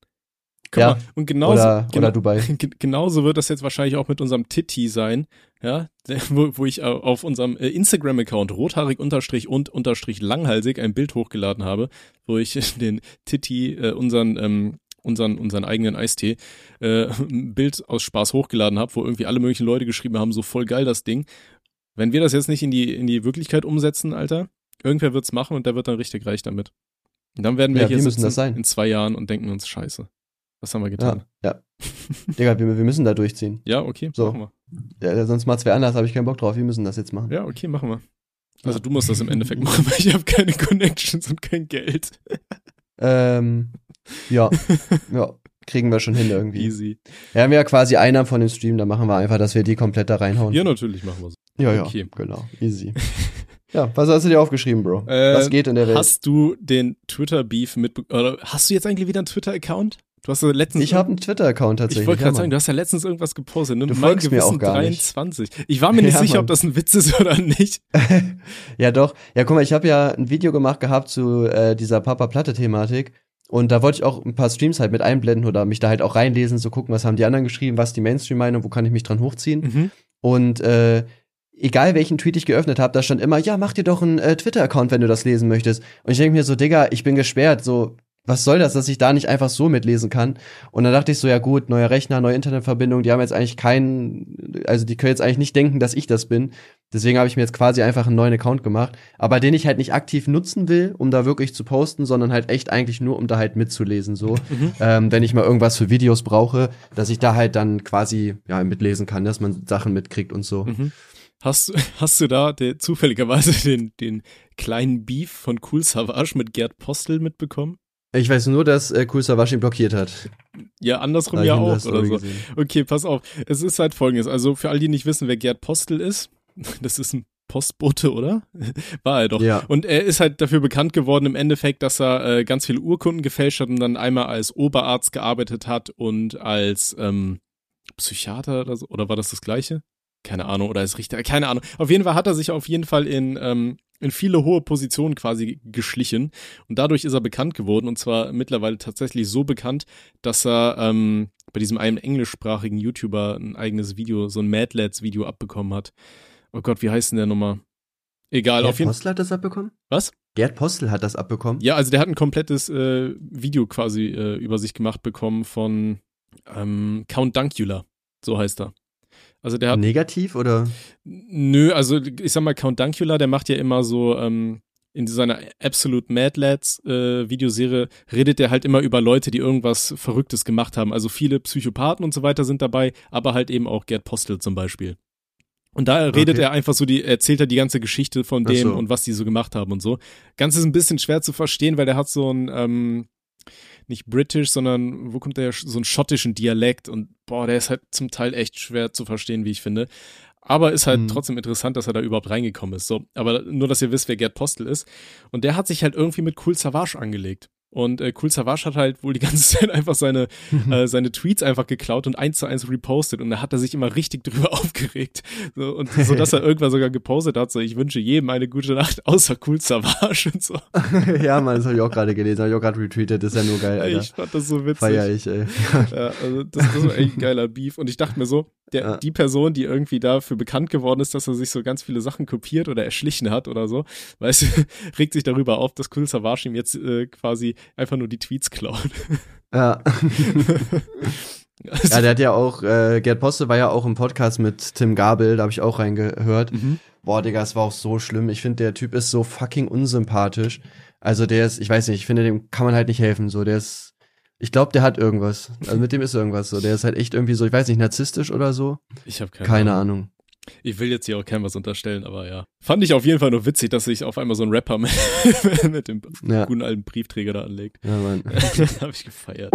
Guck Ja. mal, und genauso, Oder, genau, oder Dubai. Ge- Genauso wird das jetzt wahrscheinlich auch mit unserem Titti sein, ja, wo, wo ich au- auf unserem äh, Instagram-Account rothaarig unterstrich und unterstrich langhalsig ein Bild hochgeladen habe, wo ich den Titti, äh, unseren, ähm, unseren, unseren eigenen Eistee, äh, ein Bild aus Spaß hochgeladen habe, wo irgendwie alle möglichen Leute geschrieben haben, so voll geil das Ding. Wenn wir das jetzt nicht in die, in die Wirklichkeit umsetzen, Alter, irgendwer wird's machen und der wird dann richtig reich damit. Und dann werden wir Ja, hier wir müssen das sein. in zwei Jahren und denken uns, scheiße. Was haben wir getan? Ja, ja. Digga, wir, wir müssen da durchziehen. Ja, okay, So. machen wir. Ja, sonst macht's wer anders, habe ich keinen Bock drauf. Wir müssen das jetzt machen. Ja, okay, machen wir. Also du musst das im Endeffekt machen, weil ich habe keine Connections und kein Geld. Ähm, ja, ja, kriegen wir schon hin irgendwie. Easy. Wir haben ja quasi Einnahmen von dem Stream, da machen wir einfach, dass wir die komplett da reinhauen. Ja, natürlich machen wir so. ja, ja okay. genau, easy. ja, was hast du dir aufgeschrieben, Bro? Äh, was geht in der Welt? Hast du den Twitter-Beef mitbekommen? Oder hast du jetzt eigentlich wieder einen Twitter-Account? Du hast ja letztens. Ich habe einen Twitter-Account Ich tatsächlich. wollte ja, gerade sagen, Mann. du hast ja letztens irgendwas gepostet, ne? Du Mein folgst mir auch Gewissen gar nicht. 23. Ich war mir nicht Ja, sicher, Mann. ob das ein Witz ist oder nicht. ja, doch. Ja, guck mal, ich habe ja ein Video gemacht gehabt zu äh, dieser Papa-Platte-Thematik. Und da wollte ich auch ein paar Streams halt mit einblenden oder mich da halt auch reinlesen, so gucken, was haben die anderen geschrieben, was die Mainstream-Meinung, wo kann ich mich dran hochziehen. Mhm. Und äh, egal welchen Tweet ich geöffnet habe, da stand immer, ja, mach dir doch einen äh, Twitter-Account, wenn du das lesen möchtest. Und ich denke mir so, Digga, ich bin gesperrt, so, was soll das, dass ich da nicht einfach so mitlesen kann? Und dann dachte ich so, ja gut, neuer Rechner, neue Internetverbindung, die haben jetzt eigentlich keinen, also die können jetzt eigentlich nicht denken, dass ich das bin. Deswegen habe ich mir jetzt quasi einfach einen neuen Account gemacht, aber den ich halt nicht aktiv nutzen will, um da wirklich zu posten, sondern halt echt eigentlich nur, um da halt mitzulesen, so. Mhm. Ähm, wenn ich mal irgendwas für Videos brauche, dass ich da halt dann quasi, ja, mitlesen kann, dass man Sachen mitkriegt und so. Mhm. Hast, hast du da der, zufälligerweise den, den kleinen Beef von Cool Savage mit Gerd Postel mitbekommen? Ich weiß nur, dass äh, Cool Savage ihn blockiert hat. Ja, andersrum Da ja auch oder so. gesehen. Okay, pass auf. Es ist halt folgendes. Also für all die nicht wissen, wer Gerd Postel ist, das ist ein Postbote, oder? War er doch. Ja. Und er ist halt dafür bekannt geworden im Endeffekt, dass er äh, ganz viele Urkunden gefälscht hat und dann einmal als Oberarzt gearbeitet hat und als ähm, Psychiater oder so. Oder war das das gleiche? Keine Ahnung. Oder als Richter. Keine Ahnung. Auf jeden Fall hat er sich auf jeden Fall in, ähm, in viele hohe Positionen quasi geschlichen. Und dadurch ist er bekannt geworden. Und zwar mittlerweile tatsächlich so bekannt, dass er ähm, bei diesem einen englischsprachigen YouTuber ein eigenes Video, so ein Mad Lads Video abbekommen hat. Oh Gott, wie heißt denn der nochmal? Egal, Gerd auf jeden Fall. Postel hat das abbekommen? Was? Gerd Postel hat das abbekommen? Ja, also der hat ein komplettes äh, Video quasi äh, über sich gemacht bekommen von ähm, Count Dunkula, so heißt er. Also der hat. Negativ oder? Nö, also ich sag mal, Count Dunkula, der macht ja immer so, ähm, in seiner Absolute Mad Lads äh, Videoserie redet er halt immer über Leute, die irgendwas Verrücktes gemacht haben. Also viele Psychopathen und so weiter sind dabei, aber halt eben auch Gerd Postel zum Beispiel. Und da redet Okay. er einfach so, die erzählt er die ganze Geschichte von dem so. und was die so gemacht haben und so. Ganz ist ein bisschen schwer zu verstehen, weil der hat so ein ähm, nicht british, sondern wo kommt der so einen schottischen Dialekt und boah, der ist halt zum Teil echt schwer zu verstehen, wie ich finde. Aber ist halt Mhm. trotzdem interessant, dass er da überhaupt reingekommen ist. So, aber nur, dass ihr wisst, wer Gerd Postel ist. Und der hat sich halt irgendwie mit Cool Savage angelegt. Und äh, Cool Savage hat halt wohl die ganze Zeit einfach seine, äh, seine Tweets einfach geklaut und eins zu eins repostet. Und da hat er sich immer richtig drüber aufgeregt. So, und so, dass er irgendwann sogar gepostet hat, so ich wünsche jedem eine gute Nacht, außer Cool Savage und so. ja, Mann, das habe ich auch gerade gelesen, habe ich auch gerade retweetet, das ist ja nur geil, Alter. Ich fand das so witzig. Feier ich, ey. Ja, also das, das war echt ein geiler Beef. Und ich dachte mir so, der, Ja. die Person, die irgendwie dafür bekannt geworden ist, dass er sich so ganz viele Sachen kopiert oder erschlichen hat oder so, weißt du, regt sich darüber auf, dass Cool Savage ihm jetzt äh, quasi einfach nur die Tweets klaut. Ja. Also, ja, der hat ja auch, äh, Gerd Postel war ja auch im Podcast mit Tim Gabel, da habe ich auch reingehört. Mhm. Boah, Digga, es war auch so schlimm. Ich finde, der Typ ist so fucking unsympathisch. Also der ist, ich weiß nicht, ich finde, dem kann man halt nicht helfen. So, der ist, ich glaube, der hat irgendwas. Also mit dem ist irgendwas so. Der ist halt echt irgendwie so, ich weiß nicht, narzisstisch oder so. ich habe keine, Keine Ahnung. Ahnung. Ich will jetzt hier auch keinem was unterstellen, aber ja. Fand ich auf jeden Fall nur witzig, dass sich auf einmal so ein Rapper mit, mit dem Ja, guten alten Briefträger da anlegt. ja, Mann. habe ich gefeiert.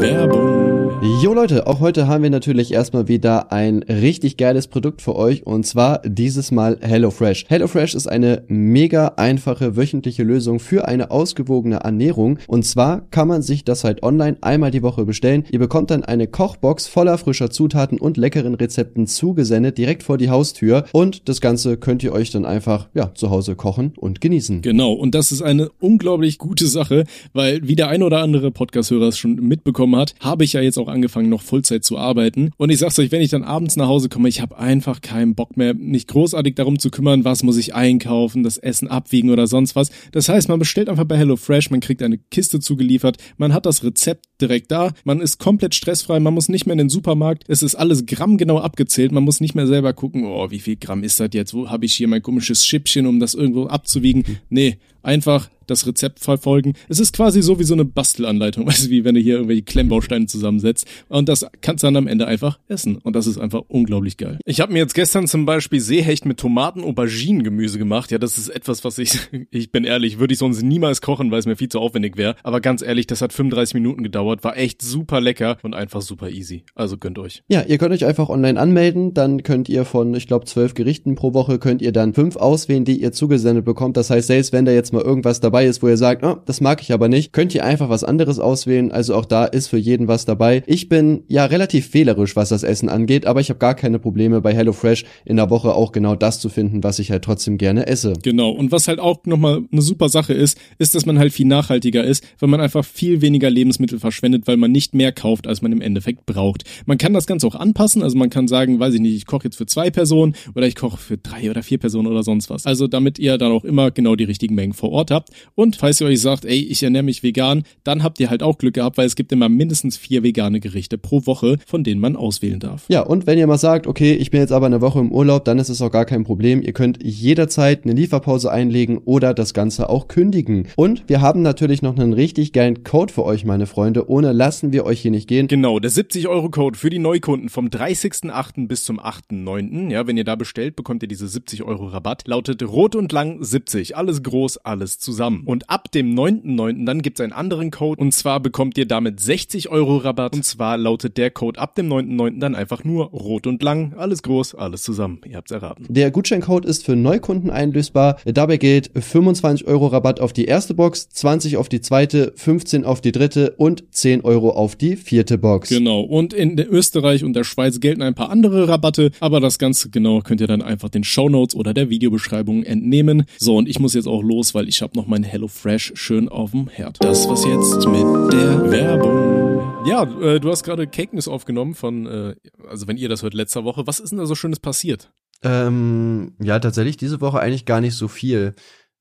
Werbung. Jo Leute, auch heute haben wir natürlich erstmal wieder ein richtig geiles Produkt für euch und zwar dieses Mal HelloFresh. HelloFresh ist eine mega einfache wöchentliche Lösung für eine ausgewogene Ernährung und zwar kann man sich das halt online einmal die Woche bestellen. Ihr bekommt dann eine Kochbox voller frischer Zutaten und leckeren Rezepten zugesendet direkt vor die Haustür und das Ganze könnt ihr euch dann einfach ja zu Hause kochen und genießen. Genau, und das ist eine unglaublich gute Sache, weil wie der ein oder andere Podcast-Hörer es schon mitbekommen hat, habe ich ja jetzt auch angefangen, noch Vollzeit zu arbeiten. Und ich sag's euch, wenn ich dann abends nach Hause komme, ich habe einfach keinen Bock mehr, nicht großartig darum zu kümmern, was muss ich einkaufen, das Essen abwiegen oder sonst was. Das heißt, man bestellt einfach bei HelloFresh, man kriegt eine Kiste zugeliefert, man hat das Rezept direkt da, man ist komplett stressfrei, man muss nicht mehr in den Supermarkt, es ist alles grammgenau abgezählt, man muss nicht mehr selber gucken, oh, wie viel Gramm ist das jetzt, wo habe ich hier mein komisches Schippchen, um das irgendwo abzuwiegen. Nee, einfach das Rezept verfolgen. Es ist quasi so wie so eine Bastelanleitung, weißt du, wie wenn du hier irgendwelche Klemmbausteine zusammensetzt. Und das kannst du dann am Ende einfach essen. Und das ist einfach unglaublich geil. Ich habe mir jetzt gestern zum Beispiel Seehecht mit Tomaten, Auberginen, Gemüse gemacht. Ja, das ist etwas, was ich, ich bin ehrlich, würde ich sonst niemals kochen, weil es mir viel zu aufwendig wäre. Aber ganz ehrlich, das hat 35 Minuten gedauert, war echt super lecker und einfach super easy. Also gönnt euch. Ja, ihr könnt euch einfach online anmelden, dann könnt ihr von, ich glaube, zwölf Gerichten pro Woche, könnt ihr dann fünf auswählen, die ihr zugesendet bekommt. Das heißt, selbst wenn da jetzt mal irgendwas dabei ist, wo ihr sagt, oh, das mag ich aber nicht, könnt ihr einfach was anderes auswählen. Also auch da ist für jeden was dabei. Ich bin ja relativ wählerisch, was das Essen angeht, aber ich habe gar keine Probleme bei HelloFresh in der Woche auch genau das zu finden, was ich halt trotzdem gerne esse. Genau. Und was halt auch nochmal eine super Sache ist, ist, dass man halt viel nachhaltiger ist, weil man einfach viel weniger Lebensmittel verschwendet, weil man nicht mehr kauft, als man im Endeffekt braucht. Man kann das Ganze auch anpassen. Also man kann sagen, weiß ich nicht, ich koche jetzt für zwei Personen oder ich koche für drei oder vier Personen oder sonst was. Also damit ihr dann auch immer genau die richtigen Mengen vor Ort habt. Und falls ihr euch sagt, ey, ich ernähre mich vegan, dann habt ihr halt auch Glück gehabt, weil es gibt immer mindestens vier vegane Gerichte pro Woche, von denen man auswählen darf. Ja, und wenn ihr mal sagt, okay, ich bin jetzt aber eine Woche im Urlaub, dann ist es auch gar kein Problem. Ihr könnt jederzeit eine Lieferpause einlegen oder das Ganze auch kündigen. Und wir haben natürlich noch einen richtig geilen Code für euch, meine Freunde. Ohne lassen wir euch hier nicht gehen. Genau, der 70-Euro-Code für die Neukunden vom 30.08. bis zum 8.09. Ja, wenn ihr da bestellt, bekommt ihr diese 70 Euro Rabatt. Lautet rot und lang 70. Alles groß, alles zusammen. Und ab dem 9.09. dann gibt's einen anderen Code. Und zwar bekommt ihr damit 60 Euro Rabatt. Und zwar lautet der Code ab dem 9.09. dann einfach nur rot und lang. Alles groß, alles zusammen. Ihr habt's erraten. Der Gutscheincode ist für Neukunden einlösbar. Dabei gilt 25 Euro Rabatt auf die erste Box, 20 auf die zweite, 15 auf die dritte und 10 Euro auf die vierte Box. Genau. Und in Österreich und der Schweiz gelten ein paar andere Rabatte, aber das Ganze genau könnt ihr dann einfach den Shownotes oder der Videobeschreibung entnehmen. So, und ich muss jetzt auch los, weil ich habe noch mein HelloFresh schön auf dem Herd. Das was jetzt mit der Werbung. Ja, äh, du hast gerade Cake News aufgenommen von, äh, also wenn ihr das hört, letzter Woche. Was ist denn da so Schönes passiert? Ähm, ja, tatsächlich diese Woche eigentlich gar nicht so viel.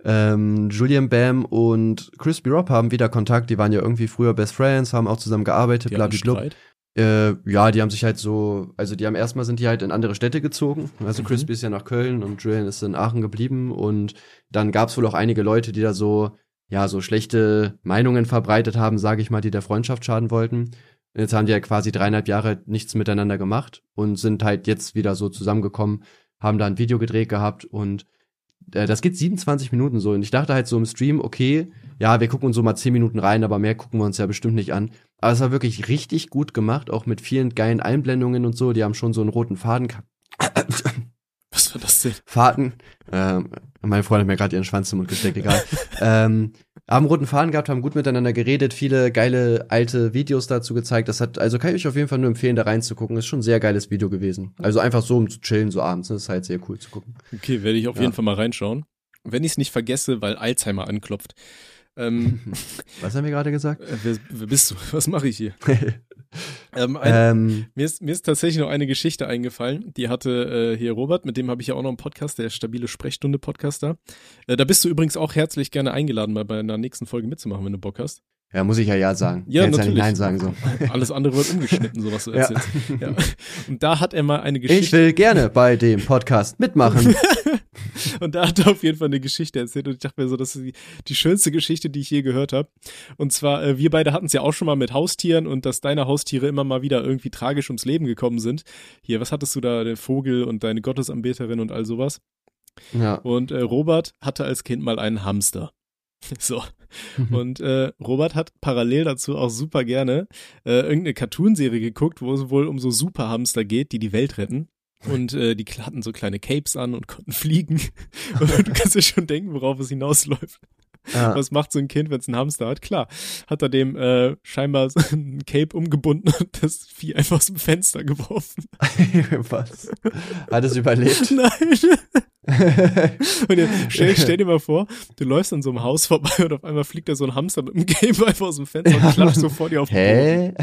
Ähm, Julian Bam und Crispy Rob haben wieder Kontakt. Die waren ja irgendwie früher Best Friends, haben auch zusammen gearbeitet, blablabla. Äh, ja, die haben sich halt so, also die haben erstmal sind die halt in andere Städte gezogen. Also Mhm. Crispy ist ja nach Köln und Julian ist in Aachen geblieben und dann gab's wohl auch einige Leute, die da so, ja, so schlechte Meinungen verbreitet haben, sage ich mal, die der Freundschaft schaden wollten. Und jetzt haben die ja quasi dreieinhalb Jahre nichts miteinander gemacht und sind halt jetzt wieder so zusammengekommen, haben da ein Video gedreht gehabt und äh, das geht 27 Minuten so. Und ich dachte halt so im Stream, okay, ja, wir gucken uns so mal 10 Minuten rein, aber mehr gucken wir uns ja bestimmt nicht an. Aber es war wirklich richtig gut gemacht, auch mit vielen geilen Einblendungen und so. Die haben schon so einen roten Faden. Was war das denn? Faden. Ähm, meine Freundin hat mir gerade ihren Schwanz im Mund gesteckt, egal. ähm, haben roten Faden gehabt, haben gut miteinander geredet, viele geile alte Videos dazu gezeigt. Das hat, also kann ich euch auf jeden Fall nur empfehlen, da reinzugucken. Ist schon ein sehr geiles Video gewesen. Also einfach so, um zu chillen, so abends. Das ist halt sehr cool zu gucken. Okay, werde ich auf Ja. jeden Fall mal reinschauen. Wenn ich es nicht vergesse, weil Alzheimer anklopft. Ähm, Was haben wir gerade gesagt? äh, wer, wer bist du? Was mache ich hier? Ähm, ein, ähm, mir, ist, mir ist tatsächlich noch eine Geschichte eingefallen. Die hatte äh, hier Robert, mit dem habe ich ja auch noch einen Podcast, der stabile Sprechstunde-Podcaster. Äh, da bist du übrigens auch herzlich gerne eingeladen, mal bei einer nächsten Folge mitzumachen, wenn du Bock hast. Ja, muss ich ja ja sagen. Ja, Kannst natürlich. Ja nicht Nein sagen so. Alles andere wird umgeschnitten, so was du erzählst. Ja. Und da hat er mal eine Ich Geschichte. will gerne bei dem Podcast mitmachen. Und da hat er auf jeden Fall eine Geschichte erzählt und ich dachte mir so, das ist die, die schönste Geschichte, die ich je gehört habe. Und zwar, äh, wir beide hatten es ja auch schon mal mit Haustieren und dass deine Haustiere immer mal wieder irgendwie tragisch ums Leben gekommen sind. Hier, was hattest du da, der Vogel und deine Gottesanbeterin und all sowas? ja. Und äh, Robert hatte als Kind mal einen Hamster. So. Und äh, Robert hat parallel dazu auch super gerne äh, irgendeine Cartoonserie geguckt, wo es wohl um so Superhamster geht, die die Welt retten. Und äh, die hatten so kleine Capes an und konnten fliegen. Und du kannst dir schon denken, worauf es hinausläuft. Ja. Was macht so ein Kind, wenn es einen Hamster hat? Klar, hat er dem äh, scheinbar so ein Cape umgebunden und das Vieh einfach aus dem Fenster geworfen. Was? Hat es überlebt? Nein. Und jetzt stell, stell dir mal vor, du läufst an so einem Haus vorbei und auf einmal fliegt da so ein Hamster mit einem Cape einfach aus dem Fenster und klatscht so vor dir auf den Hä?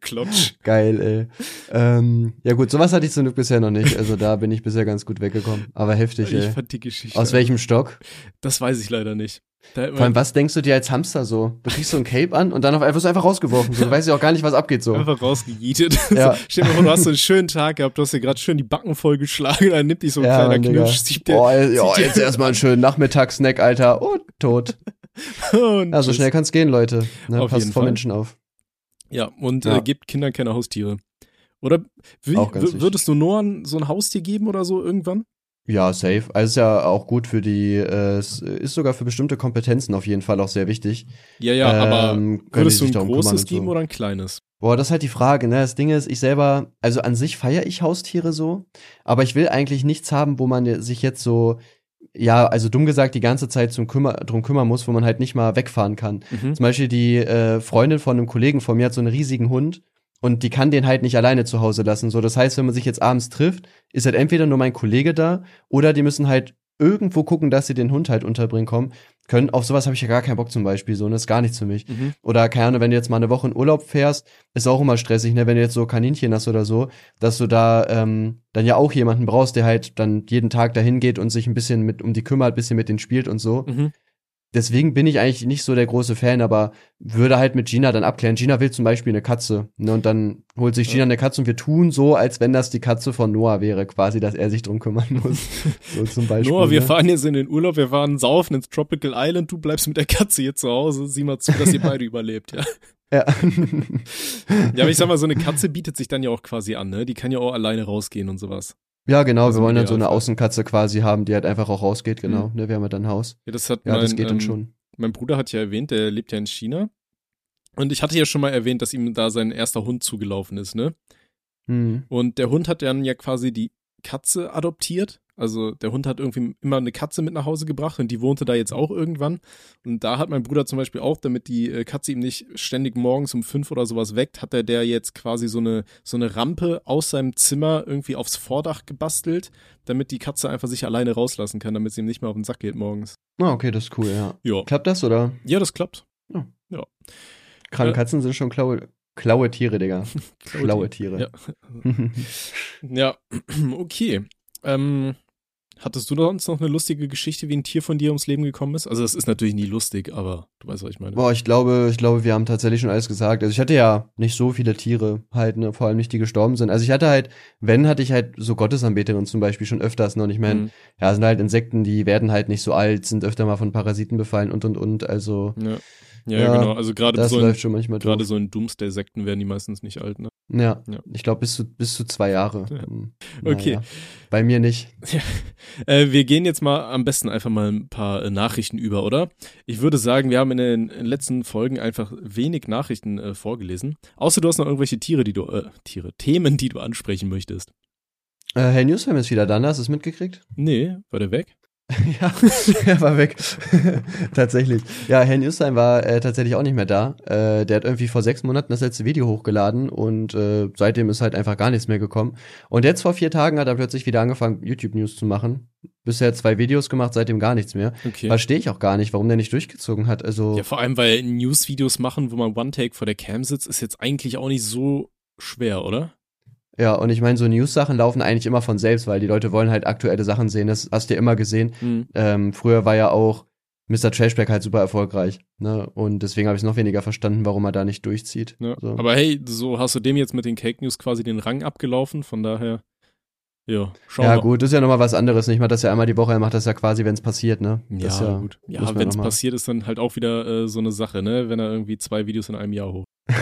Klotsch. Geil, ey. Ähm, ja gut, sowas hatte ich zum Glück bisher noch nicht. Also da bin ich bisher ganz gut weggekommen. Aber heftig, Ich ey. fand die Geschichte. Aus welchem Stock? Das weiß ich leider nicht. Vor allem, was denkst du dir als Hamster so? Du kriegst so ein Cape an und dann auf einfach, wirst du einfach rausgeworfen. So, du weißt ja auch gar nicht, was abgeht so. Einfach rausgejietet. Ja. So, stell dir vor, du hast so einen schönen Tag gehabt, du hast dir gerade schön die Backen vollgeschlagen, dann nimmt dich so ein kleiner Mann, Digga. Knirsch, siebt dir ja, dir- jetzt erstmal einen schönen Nachmittagssnack, Alter. Und tot. und Ja, so tschüss. schnell kann's gehen, Leute. Ne, Auf passt vor. Menschen auf. Ja, und Ja. Äh, gebt Kindern keine Haustiere. Oder würdest du Noah so ein Haustier geben oder so irgendwann? Ja, safe. Also ist ja auch gut für die, äh, es ist sogar für bestimmte Kompetenzen auf jeden Fall auch sehr wichtig. Ja, ja, aber Ähm, können würdest du ein darum großes kümmern und so. geben oder ein kleines? Boah, das ist halt die Frage, ne? Das Ding ist, ich selber, also an sich feiere ich Haustiere so, aber ich will eigentlich nichts haben, wo man sich jetzt so, ja, also dumm gesagt, die ganze Zeit zum Kümmer, drum kümmern muss, wo man halt nicht mal wegfahren kann. Mhm. Zum Beispiel die äh, Freundin von einem Kollegen von mir hat so einen riesigen Hund und die kann den halt nicht alleine zu Hause lassen. So, das heißt, wenn man sich jetzt abends trifft, ist halt entweder nur mein Kollege da oder die müssen halt irgendwo gucken, dass sie den Hund halt unterbringen kommen können. Auf sowas habe ich ja gar keinen Bock zum Beispiel, so, und das ist gar nichts für mich. Mhm. Oder keine Ahnung, wenn du jetzt mal eine Woche in Urlaub fährst, ist auch immer stressig, ne, wenn du jetzt so Kaninchen hast oder so, dass du da ähm, dann ja auch jemanden brauchst, der halt dann jeden Tag dahin geht und sich ein bisschen mit um die kümmert, ein bisschen mit denen spielt und so. Mhm. Deswegen bin ich eigentlich nicht so der große Fan, aber würde halt mit Gina dann abklären. Gina will zum Beispiel eine Katze, ne, und dann holt sich Gina eine Katze und wir tun so, als wenn das die Katze von Noah wäre, quasi, dass er sich drum kümmern muss. so zum Beispiel. Noah, wir ne? fahren jetzt in den Urlaub, wir fahren saufen ins Tropical Island, du bleibst mit der Katze hier zu Hause, sieh mal zu, dass ihr beide überlebt, ja. Ja. Ja, aber ich sag mal, so eine Katze bietet sich dann ja auch quasi an, ne? Die kann ja auch alleine rausgehen und sowas. Ja, genau, Also wir wollen dann so eine. Außenkatze quasi haben, die halt einfach auch rausgeht, genau. Ne, wir haben ja dann ein Haus. Ja, das hat Ja, mein, das geht dann ähm, schon. mein Bruder hat ja erwähnt, der lebt ja in China. Und ich hatte ja schon mal erwähnt, dass ihm da sein erster Hund zugelaufen ist, ne? Hm. Und der Hund hat dann ja quasi die Katze adoptiert. Also der Hund hat irgendwie immer eine Katze mit nach Hause gebracht und die wohnte da jetzt auch irgendwann. Und da hat mein Bruder zum Beispiel auch, damit die äh, Katze ihm nicht ständig morgens um fünf oder sowas weckt, hat er der jetzt quasi so eine, so eine Rampe aus seinem Zimmer irgendwie aufs Vordach gebastelt, damit die Katze einfach sich alleine rauslassen kann, damit sie ihm nicht mehr auf den Sack geht morgens. Ah, okay, das ist cool, ja. Ja. Klappt das oder? Ja, das klappt. Kranke Äh, Katzen sind schon klaue. Klaue Tiere, Digga. Klaue Schlaue Tiere. Ja. Ja, okay. Ähm, hattest du sonst noch eine lustige Geschichte, wie ein Tier von dir ums Leben gekommen ist? Also das ist natürlich nie lustig, aber du weißt, was ich meine. Boah, ich glaube, ich glaube, wir haben tatsächlich schon alles gesagt. Also ich hatte ja nicht so viele Tiere halt, ne, vor allem nicht die gestorben sind. Also ich hatte halt, wenn hatte ich halt so Gottesanbeterinnen zum Beispiel schon öfters, ne? Und ich meine, Mhm. ja, sind halt Insekten, die werden halt nicht so alt, sind öfter mal von Parasiten befallen und und und. Also Ja. Ja, Ja, genau. Also gerade so in, läuft schon manchmal gerade so in Doomsday-Sekten werden die meistens nicht alt, ne? Ja, Ja. ich glaube bis zu bis zu zwei Jahre. Ja. Hm, Okay. naja. Bei mir nicht. Äh, wir gehen jetzt mal am besten einfach mal ein paar äh, Nachrichten über, oder? Ich würde sagen, wir haben in den, letzten Folgen einfach wenig Nachrichten äh, vorgelesen. Außer du hast noch irgendwelche Tiere, die du, äh, Tiere, Themen, die du ansprechen möchtest. Äh, Herr Newsheim ist wieder da, ne? hast du es mitgekriegt? Nee, war der weg? ja, er war weg. tatsächlich. Ja, Herr Newsheim war äh, tatsächlich auch nicht mehr da. Äh, der hat irgendwie vor sechs Monaten das letzte Video hochgeladen und äh, seitdem ist halt einfach gar nichts mehr gekommen. Und jetzt vor vier Tagen hat er plötzlich wieder angefangen, YouTube-News zu machen. Bisher zwei Videos gemacht, seitdem gar nichts mehr. Okay. Verstehe ich auch gar nicht, warum der nicht durchgezogen hat. Also, Ja, vor allem, weil News-Videos machen, wo man One-Take vor der Cam sitzt, ist jetzt eigentlich auch nicht so schwer, oder? Ja, und ich meine, so News-Sachen laufen eigentlich immer von selbst, weil die Leute wollen halt aktuelle Sachen sehen. Das hast du ja immer gesehen. Hm. Ähm, früher war ja auch Mr. Trashback halt super erfolgreich. Ne? Und deswegen habe ich es noch weniger verstanden, warum er da nicht durchzieht. Ja. So. Aber hey, so hast du dem jetzt mit den Cake News quasi den Rang abgelaufen, von daher, ja, schauen ja, gut, das ist ja nochmal was anderes. Ich mache das ja einmal die Woche, er macht das ja quasi, wenn es passiert, ne? Ja, ist gut. Ja, wenn es mal- passiert, ist dann halt auch wieder äh, so eine Sache, ne? Wenn er irgendwie zwei Videos in einem Jahr hoch.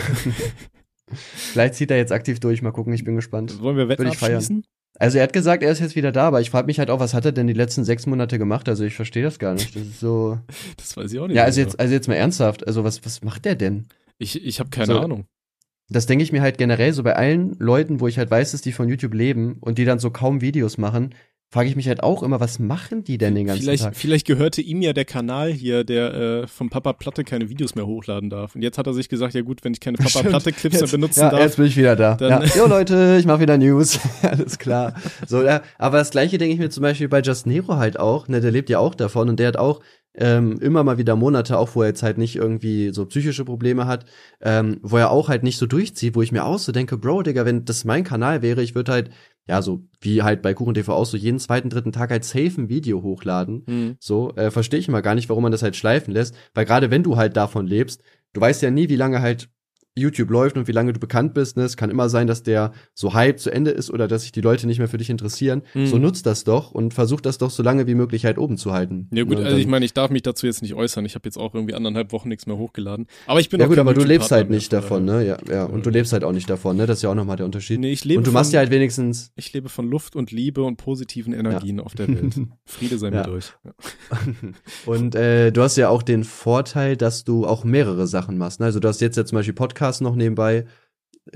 Vielleicht zieht er jetzt aktiv durch, mal gucken, ich bin gespannt. Wollen wir Wetten ich feiern. abschließen? Also er hat gesagt, er ist jetzt wieder da, aber ich frage mich halt auch, was hat er denn die letzten sechs Monate gemacht? Also ich verstehe das gar nicht. Das ist so. Das weiß ich auch nicht. Ja, also genau. jetzt, also jetzt mal ernsthaft. Also was, was macht der denn? Ich, ich habe keine So. Ahnung. Das denke ich mir halt generell so bei allen Leuten, wo ich halt weiß, dass die von YouTube leben und die dann so kaum Videos machen, frage ich mich halt auch immer, was machen die denn den ganzen Vielleicht, Tag? vielleicht gehörte ihm ja der Kanal hier, der äh, vom Papa Platte keine Videos mehr hochladen darf. Und jetzt hat er sich gesagt, ja gut, wenn ich keine Papa. Platte Clips mehr benutzen ja, darf. jetzt bin ich wieder da. ja. Jo Leute, ich mache wieder News. Alles klar. So, ja, aber das gleiche denke ich mir zum Beispiel bei Just Nero halt auch. Ne, der lebt ja auch davon und der hat auch ähm, immer mal wieder Monate, auch wo er jetzt halt nicht irgendwie so psychische Probleme hat, ähm, wo er auch halt nicht so durchzieht, wo ich mir auch so denke, Bro, Digga, wenn das mein Kanal wäre, ich würde halt, ja, so wie halt bei KuchenTV auch so jeden zweiten, dritten Tag halt safe ein Video hochladen. Hm. So, äh, verstehe ich immer gar nicht, warum man das halt schleifen lässt. Weil gerade wenn du halt davon lebst, du weißt ja nie, wie lange halt YouTube läuft und wie lange du bekannt bist. Ne? Es kann immer sein, dass der so Hype zu Ende ist oder dass sich die Leute nicht mehr für dich interessieren. Mhm. So nutzt das doch und versuch das doch so lange wie möglich halt oben zu halten. Ja gut, Ne, also ich meine, ich darf mich dazu jetzt nicht äußern. Ich habe jetzt auch irgendwie anderthalb Wochen nichts mehr hochgeladen. Aber ich bin ja gut, aber du lebst halt nicht von davon, ne? Ja, ja. Und du lebst halt auch nicht davon, ne? Das ist ja auch nochmal der Unterschied. Nee, ich lebe und du machst ja halt wenigstens. ich lebe von Luft und Liebe und positiven Energien auf der Welt. Friede sei Ja. mit euch. Ja. und äh, du hast ja auch den Vorteil, dass du auch mehrere Sachen machst. Ne? Also du hast jetzt ja zum Beispiel Podcast noch nebenbei.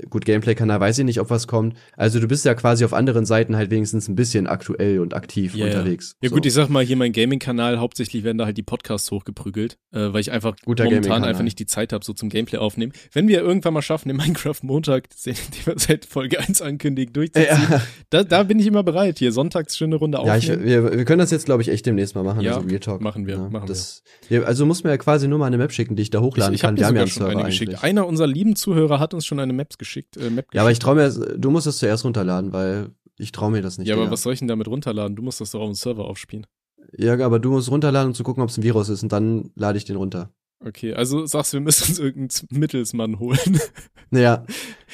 Gut, Gameplay-Kanal weiß ich nicht, ob was kommt. Also du bist ja quasi auf anderen Seiten halt wenigstens ein bisschen aktuell und aktiv Ja, ja. unterwegs. Ja So. gut, ich sag mal hier mein Gaming-Kanal, hauptsächlich werden da halt die Podcasts hochgeprügelt, äh, weil ich einfach Guter momentan einfach nicht die Zeit habe, so zum Gameplay aufnehmen. Wenn wir irgendwann mal schaffen, den Minecraft Montag, den wir seit Folge 1 ankündigen, durchzuziehen, ja, da, da bin ich immer bereit. Hier sonntags schöne Runde ja ich, aufnehmen. wir, wir können das jetzt, glaube ich, echt demnächst mal machen. Ja, also Real Talk. machen wir, machen das, wir. Also muss mir ja quasi nur mal eine Map schicken, die ich da hochladen ich ich habe kann. haben ja sogar schon eine geschickt. Einer unserer lieben Zuhörer hat uns schon eine Maps geschickt. Äh, Map Ja, aber ich geschickt. traue mir, du musst es zuerst runterladen, weil ich traue mir das nicht. Ja, aber Digga. was soll ich denn damit runterladen? Du musst das doch auf dem Server aufspielen. Ja, aber du musst runterladen, um zu gucken, ob es ein Virus ist und dann lade ich den runter. Okay, also sagst du, wir müssen uns irgendeinen Mittelsmann holen. Naja.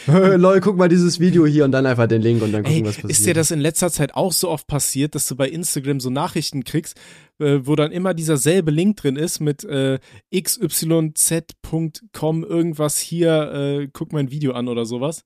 Lol, guck mal dieses Video hier und dann einfach den Link und dann gucken, Ey, was passiert. ist dir das in letzter Zeit auch so oft passiert, dass du bei Instagram so Nachrichten kriegst, äh, wo dann immer dieser selbe Link drin ist mit äh, xyz.com irgendwas hier, äh, guck mein Video an oder sowas?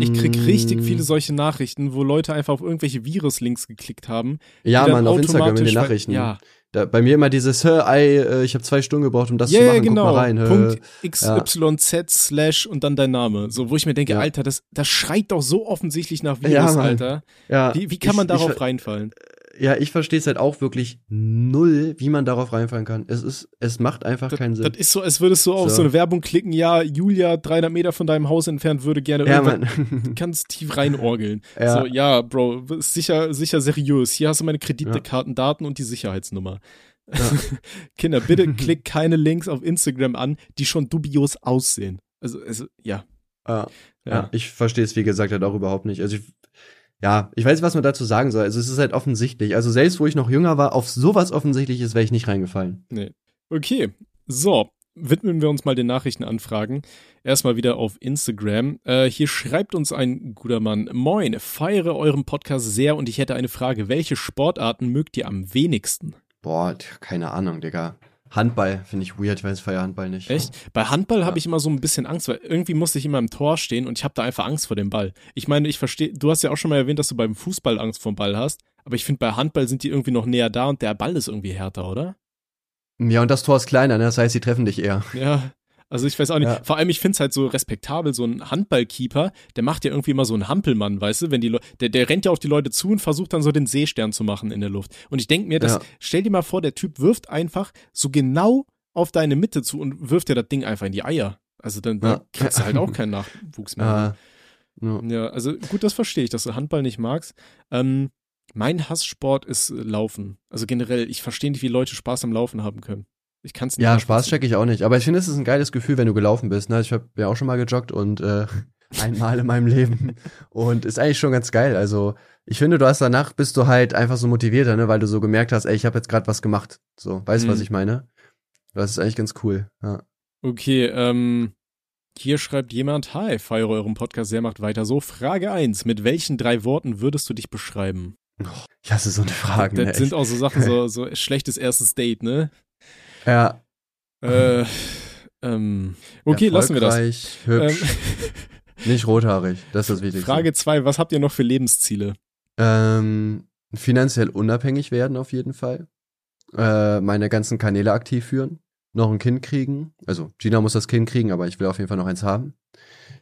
Ich krieg richtig Mm. viele solche Nachrichten, wo Leute einfach auf irgendwelche Virus-Links geklickt haben. Ja, Mann, auf Instagram in den Nachrichten. Ja, Da, bei mir immer dieses, hä, ei, äh, ich habe zwei Stunden gebraucht, um das ja, zu ja, machen, genau. guck mal rein. hä. Punkt XYZ slash und dann dein Name. So, wo ich mir denke, Ja. Alter, das, das schreit doch so offensichtlich nach Ja, Virus, Mann. Alter. Ja, Wie, wie kann man ich, darauf ich, reinfallen? Ja, ich verstehe es halt auch wirklich null, wie man darauf reinfallen kann. Es ist, es macht einfach Das, keinen Sinn. das ist so, als würdest du auf So. so eine Werbung klicken, ja, Julia, 300 Meter von deinem Haus entfernt, würde gerne ja, Mann. ganz tief reinorgeln. Ja. So, ja, Bro, sicher, sicher seriös. Hier hast du meine Kreditkartendaten und die Sicherheitsnummer. Ja. Kinder, bitte klickt keine Links auf Instagram an, die schon dubios aussehen. Also, also ja. Ja, ja. ja ich verstehe es, wie gesagt, halt auch überhaupt nicht. Also ich, ja, ich weiß nicht, was man dazu sagen soll. Also es ist halt offensichtlich. Also selbst wo ich noch jünger war, auf sowas Offensichtliches wäre ich nicht reingefallen. Nee. Okay. So, widmen wir uns mal den Nachrichtenanfragen. Erstmal wieder auf Instagram. Äh, hier schreibt uns ein guter Mann. Moin, feiere euren Podcast sehr und ich hätte eine Frage. Welche Sportarten mögt ihr am wenigsten? Boah, keine Ahnung, Digga. Handball finde ich weird, ich weiß feier Handball nicht. Echt? Bei Handball ja. habe ich immer so ein bisschen Angst, weil irgendwie musste ich immer im Tor stehen und ich habe da einfach Angst vor dem Ball. Ich meine, ich verstehe, du hast ja auch schon mal erwähnt, dass du beim Fußball Angst vor dem Ball hast, aber ich finde, bei Handball sind die irgendwie noch näher da und der Ball ist irgendwie härter, oder? Ja, und das Tor ist kleiner, ne? das heißt, sie treffen dich eher. Ja, also ich weiß auch nicht. Ja. Vor allem, ich finde es halt so respektabel, so ein Handballkeeper, der macht ja irgendwie immer so einen Hampelmann, weißt du, wenn die Le der, der rennt ja auf die Leute zu und versucht dann so den Seestern zu machen in der Luft. Und ich denke mir, das, ja. stell dir mal vor, der Typ wirft einfach so genau auf deine Mitte zu und wirft dir das Ding einfach in die Eier. Also dann, ja. kriegst du halt auch keinen Nachwuchs mehr. Ja. ja, also gut, das verstehe ich, dass du Handball nicht magst. Ähm, mein Hasssport ist Laufen. Also generell, ich verstehe nicht, wie Leute Spaß am Laufen haben können. Ich kann es nicht. Ja, Spaß check ich auch nicht. Aber ich finde, es ist ein geiles Gefühl, wenn du gelaufen bist. Ne? Ich habe ja auch schon mal gejoggt und äh, einmal in meinem Leben. Und ist eigentlich schon ganz geil. Also ich finde, du hast danach bist du halt einfach so motivierter, ne, weil du so gemerkt hast, ey, ich habe jetzt gerade was gemacht. So, weißt du, mhm. was ich meine? Das ist eigentlich ganz cool. Ja. Okay, ähm, hier schreibt jemand, hi, feiere euren Podcast sehr, macht weiter so. Frage 1, mit welchen drei Worten würdest du dich beschreiben? Oh, ich hasse so eine Frage. Das ne, sind auch so Sachen, so, so schlechtes erstes Date, ne? Ja. Äh, ähm, okay, lassen wir das. Hübsch. Ähm, Nicht rothaarig, das ist das Wichtigste. Frage 2, was habt ihr noch für Lebensziele? Ähm, finanziell unabhängig werden auf jeden Fall. Äh, meine ganzen Kanäle aktiv führen. Noch ein Kind kriegen. Also Gina muss das Kind kriegen, aber ich will auf jeden Fall noch eins haben.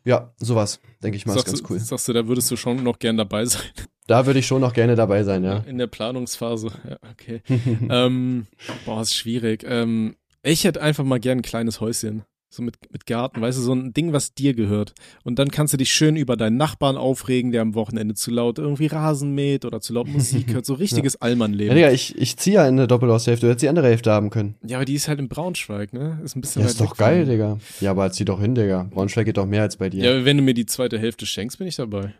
Ja, sowas, denke ich mal, sagst ist ganz cool. Sagst du, da würdest du schon noch gern dabei sein? Da würde ich schon noch gerne dabei sein, ja. In der Planungsphase, ja, okay. ähm, boah, ist schwierig. Ähm, ich hätte einfach mal gern ein kleines Häuschen. So mit, mit Garten, weißt du, so ein Ding, was dir gehört. Und dann kannst du dich schön über deinen Nachbarn aufregen, der am Wochenende zu laut irgendwie Rasen mäht oder zu laut Musik hört. So richtiges ja. Allmannleben. Ja, Digga, ich, ich ziehe ja in eine Doppelhaushälfte. Du hättest die andere Hälfte haben können. Ja, aber die ist halt in Braunschweig, ne? Ist ein bisschen ja, ist doch geil, Digga. Ja, aber zieh doch hin, Digga. Braunschweig geht doch mehr als bei dir. Ja, wenn du mir die zweite Hälfte schenkst, bin ich dabei.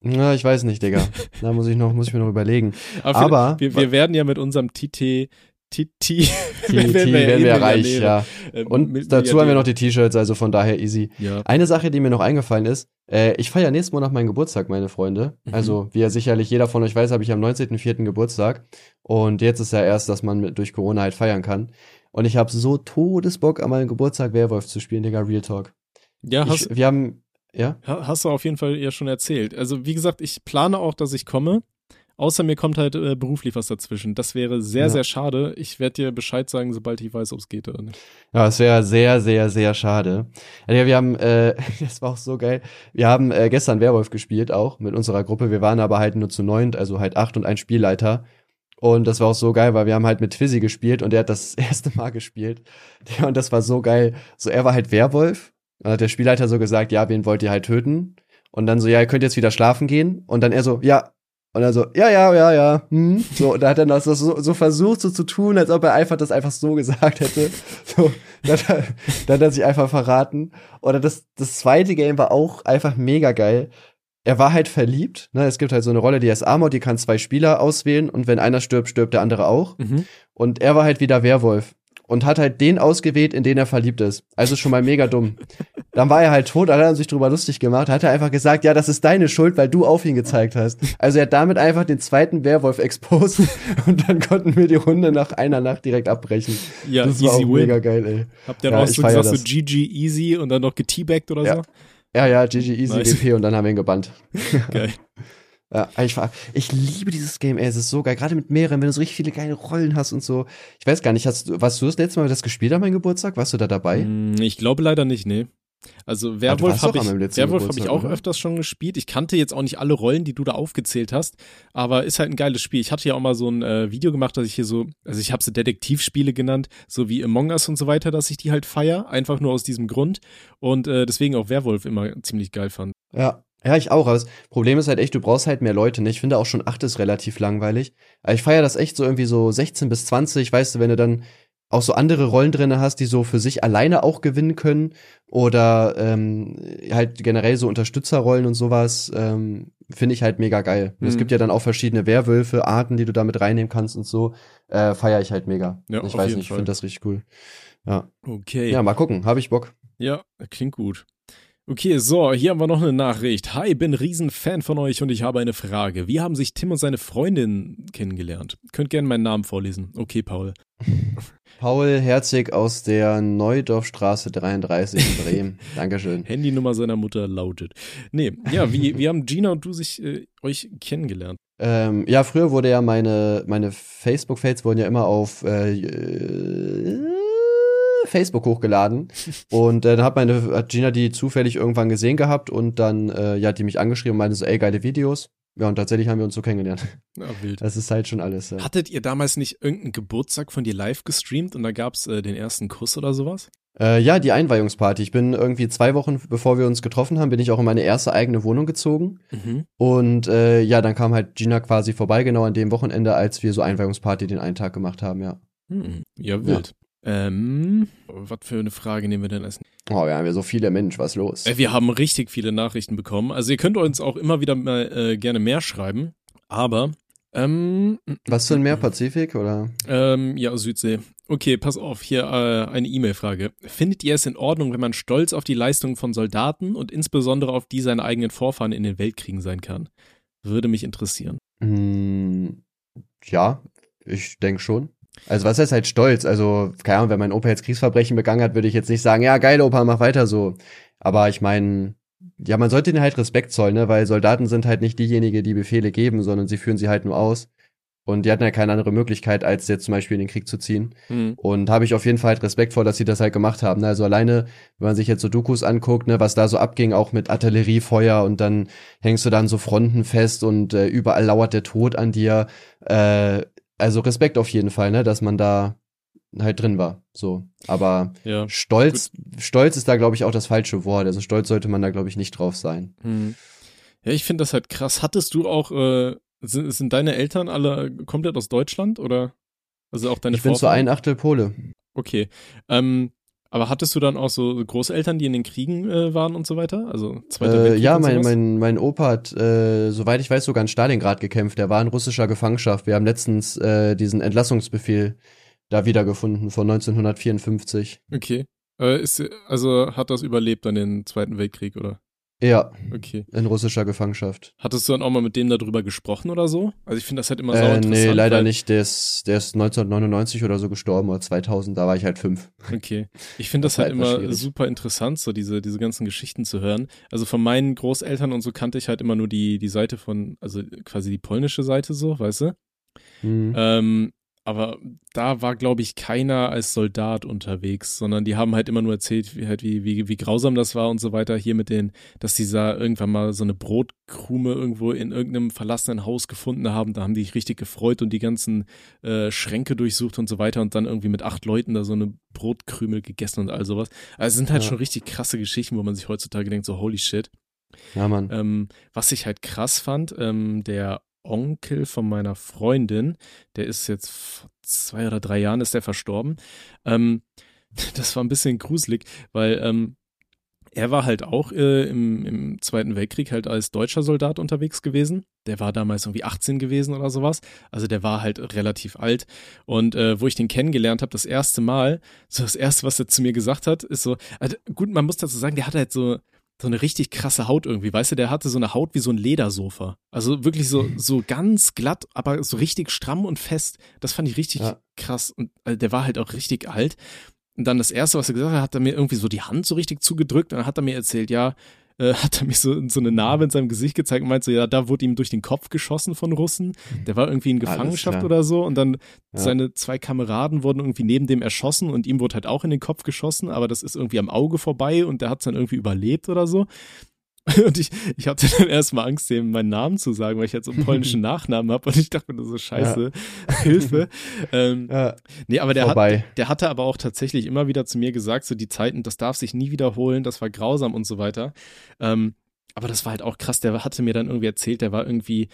Na, ich weiß nicht, Digga. Da muss ich noch, muss ich mir noch überlegen. Aber, aber wir, wir werden ja mit unserem TT Titi. werden wir, werden wir reich, ja. Ähm, Und dazu haben wir noch die T-Shirts, also von daher easy. Ja. Eine Sache, die mir noch eingefallen ist, äh, ich feiere nächsten Monat meinen Geburtstag, meine Freunde. Mhm. Also, wie ja sicherlich jeder von euch weiß, habe ich am 19.04. Geburtstag. Und jetzt ist ja erst, dass man mit, durch Corona halt feiern kann. Und ich habe so Todesbock, an meinem Geburtstag Werwolf zu spielen, Digga, Real Talk. Ja, ich, hast, wir haben, ja? Hast du auf jeden Fall ja schon erzählt. Also, wie gesagt, ich plane auch, dass ich komme. Außer mir kommt halt äh, beruflich was dazwischen. Das wäre sehr, ja. sehr schade. Ich werde dir Bescheid sagen, sobald ich weiß, ob es geht oder nicht. Ja, es wäre sehr, sehr, sehr schade. Ja, wir haben, äh, das war auch so geil. Wir haben äh, gestern Werwolf gespielt, auch mit unserer Gruppe. Wir waren aber halt nur zu neunt, also halt acht und ein Spielleiter. Und das war auch so geil, weil wir haben halt mit Fizzy gespielt und er hat das erste Mal gespielt. Und das war so geil. So, er war halt Werwolf. Dann hat der Spielleiter so gesagt, ja, wen wollt ihr halt töten? Und dann so, ja, ihr könnt jetzt wieder schlafen gehen. Und dann er so, ja, und er so, ja, ja, ja, ja. Hm. So, und da hat er das so, so versucht, so zu tun, als ob er einfach das einfach so gesagt hätte. So, dann, hat er, dann hat er sich einfach verraten. Oder das, das zweite Game war auch einfach mega geil. Er war halt verliebt. Ne? Es gibt halt so eine Rolle, die heißt Armor, die kann zwei Spieler auswählen und wenn einer stirbt, stirbt der andere auch. Mhm. Und er war halt wieder Werwolf und hat halt den ausgewählt, in den er verliebt ist. Also schon mal mega dumm. Dann war er halt tot, hat er sich drüber lustig gemacht, hat er einfach gesagt, ja, das ist deine Schuld, weil du auf ihn gezeigt hast. Also er hat damit einfach den zweiten Werwolf exposed und dann konnten wir die Runde nach einer Nacht direkt abbrechen. Ja, das war auch win. mega geil, ey. Habt ihr ja, auch so gesagt, so GG easy und dann noch geteabagt oder ja. so? Ja, ja, GG easy nice. GP und dann haben wir ihn gebannt. Geil. Ja, ich, ich liebe dieses Game, ey, es ist so geil, gerade mit mehreren, wenn du so richtig viele geile Rollen hast und so. Ich weiß gar nicht, hast du, warst du das letzte Mal das gespielt an meinem Geburtstag? Warst du da dabei? Hm, ich glaube leider nicht, nee. Also ah, Werwolf habe ich, Werwolf hab ich auch oder? öfters schon gespielt. Ich kannte jetzt auch nicht alle Rollen, die du da aufgezählt hast, aber ist halt ein geiles Spiel. Ich hatte ja auch mal so ein äh, Video gemacht, dass ich hier so, also ich habe sie Detektivspiele genannt, so wie Among Us und so weiter, dass ich die halt feier, einfach nur aus diesem Grund und äh, deswegen auch Werwolf immer ziemlich geil fand. Ja, ja, ich auch. Aber das Problem ist halt echt, du brauchst halt mehr Leute. Ne? Ich finde auch schon acht ist relativ langweilig. Aber ich feiere das echt so irgendwie so 16 bis 20, weißt du, wenn du dann auch so andere Rollen drinne hast, die so für sich alleine auch gewinnen können oder ähm, halt generell so Unterstützerrollen und sowas, ähm, finde ich halt mega geil. Und Es Mhm. gibt ja dann auch verschiedene Werwölfe, Arten, die du da mit reinnehmen kannst und so, äh, feiere ich halt mega. Ja, ich weiß nicht, ich finde das richtig cool. Ja. Okay. ja, mal gucken, habe ich Bock. Ja, klingt gut. Okay, so, hier haben wir noch eine Nachricht. Hi, bin Riesenfan von euch und ich habe eine Frage. Wie haben sich Tim und seine Freundin kennengelernt? Könnt gerne meinen Namen vorlesen. Okay, Paul. Paul Herzig aus der Neudorfstraße 33 in Bremen. Dankeschön. Handynummer seiner Mutter lautet. Nee, ja, wie, wie haben Gina und du sich äh, euch kennengelernt? Ähm, ja, früher wurde ja meine, meine Facebook-Fates wurden ja immer auf äh, äh, Facebook hochgeladen. und äh, dann hat meine hat Gina die zufällig irgendwann gesehen gehabt und dann äh, ja, hat die mich angeschrieben und meinte so, ey, geile Videos. Ja, und tatsächlich haben wir uns so kennengelernt. Na, wild. Das ist halt schon alles. Ja. Hattet ihr damals nicht irgendeinen Geburtstag von dir live gestreamt und da gab's äh, den ersten Kuss oder sowas? Äh, ja, die Einweihungsparty. Ich bin irgendwie zwei Wochen, bevor wir uns getroffen haben, bin ich auch in meine erste eigene Wohnung gezogen. Mhm. Und äh, ja, dann kam halt Gina quasi vorbei, genau an dem Wochenende, als wir so Einweihungsparty den einen Tag gemacht haben, ja. Hm, ja, wild. Ähm, was für eine Frage nehmen wir denn als Oh, wir haben ja so viele Mensch, was los? Äh, Wir haben richtig viele Nachrichten bekommen. Also ihr könnt uns auch immer wieder mal äh, gerne mehr schreiben. Aber, ähm, Was für ein Meer, Pazifik oder? ähm, ja, Südsee. Okay, pass auf, hier äh, eine E-Mail-Frage. Findet ihr es in Ordnung, wenn man stolz auf die Leistungen von Soldaten und insbesondere auf die seiner eigenen Vorfahren in den Weltkriegen sein kann? Würde mich interessieren. Hm, ja, ich denke schon. Also was heißt halt stolz? Also, keine Ahnung, wenn mein Opa jetzt Kriegsverbrechen begangen hat, würde ich jetzt nicht sagen, ja, geil, Opa, mach weiter so. Aber ich meine, ja, man sollte ihnen halt Respekt zollen, ne? Weil Soldaten sind halt nicht diejenigen, die Befehle geben, sondern sie führen sie halt nur aus. Und die hatten ja keine andere Möglichkeit, als jetzt zum Beispiel in den Krieg zu ziehen. Hm. Und habe ich auf jeden Fall halt Respekt vor, dass sie das halt gemacht haben. Ne? Also alleine, wenn man sich jetzt so Dokus anguckt, ne, was da so abging, auch mit Artilleriefeuer und dann hängst du dann so Fronten fest und äh, überall lauert der Tod an dir. Äh, also Respekt auf jeden Fall, ne, dass man da halt drin war. So. Aber Ja. Stolz, Stolz ist da, glaube ich, auch das falsche Wort. Also stolz sollte man da, glaube ich, nicht drauf sein. Hm. Ja, ich finde das halt krass. Hattest du auch, äh, sind, sind deine Eltern alle komplett aus Deutschland oder? Also auch deine ich bin zu Vorfahren? ein Achtel Pole. Okay. Ähm, aber hattest du dann auch so Großeltern, die in den Kriegen äh, waren und so weiter? Also Zweiter Äh, Weltkrieg ja, und mein, mein, mein Opa hat, äh, soweit ich weiß, sogar in Stalingrad gekämpft. Der war in russischer Gefangenschaft. Wir haben letztens äh, diesen Entlassungsbefehl da wiedergefunden von 1954. Okay. Äh, ist, also hat das überlebt dann den Zweiten Weltkrieg, oder? Ja, Okay. in russischer Gefangenschaft. Hattest du dann auch mal mit dem darüber gesprochen oder so? Also ich finde das halt immer sau Äh, interessant. nee, leider nicht. Der ist, der ist 1999 oder so gestorben oder 2000. Da war ich halt fünf. Okay. Ich finde das, Das halt immer schwierig. super interessant, so diese, diese ganzen Geschichten zu hören. Also von meinen Großeltern und so kannte ich halt immer nur die, die Seite von, also quasi die polnische Seite so, weißt du? Hm. Ähm, aber da war, glaube ich, keiner als Soldat unterwegs, sondern die haben halt immer nur erzählt, wie, halt wie, wie, wie grausam das war und so weiter. Hier mit den, dass die da irgendwann mal so eine Brotkrume irgendwo in irgendeinem verlassenen Haus gefunden haben. Da haben die sich richtig gefreut und die ganzen äh, Schränke durchsucht und so weiter und dann irgendwie mit acht Leuten da so eine Brotkrümel gegessen und all sowas. Also es sind halt Ja. schon richtig krasse Geschichten, wo man sich heutzutage denkt, so holy shit. ja, Mann. Ähm, was ich halt krass fand, ähm, der Onkel von meiner Freundin, der ist jetzt vor zwei oder drei Jahren ist der verstorben. Ähm, das war ein bisschen gruselig, weil ähm, er war halt auch äh, im, im Zweiten Weltkrieg halt als deutscher Soldat unterwegs gewesen. Der war damals irgendwie 18 gewesen oder sowas. Also der war halt relativ alt. Und äh, wo ich den kennengelernt habe, das erste Mal, so das erste, was er zu mir gesagt hat, ist so, also gut, man muss dazu sagen, der hat halt so, so eine richtig krasse Haut irgendwie, weißt du, der hatte so eine Haut wie so ein Ledersofa. Also wirklich so, so ganz glatt, aber so richtig stramm und fest. Das fand ich richtig Ja. krass. Und äh, der war halt auch richtig alt. Und dann das erste, was er gesagt hat, hat er mir irgendwie so die Hand so richtig zugedrückt. Und dann hat er mir erzählt, ja, äh, hat er mir so, so eine Narbe in seinem Gesicht gezeigt und meinte so, ja, da wurde ihm durch den Kopf geschossen von Russen. Der war irgendwie in Gefangenschaft oder so. Und dann Ja. seine zwei Kameraden wurden irgendwie neben dem erschossen und ihm wurde halt auch in den Kopf geschossen, aber das ist irgendwie am Auge vorbei und der hat es dann irgendwie überlebt oder so. Und ich, ich hatte dann erstmal Angst, dem meinen Namen zu sagen, weil ich jetzt so einen polnischen Nachnamen habe und ich dachte mir so, scheiße, Hilfe. Ähm, Ja, nee, aber der hat, der hatte aber auch tatsächlich immer wieder zu mir gesagt, so die Zeiten, das darf sich nie wiederholen, das war grausam und so weiter. Ähm, aber das war halt auch krass, der hatte mir dann irgendwie erzählt, der war irgendwie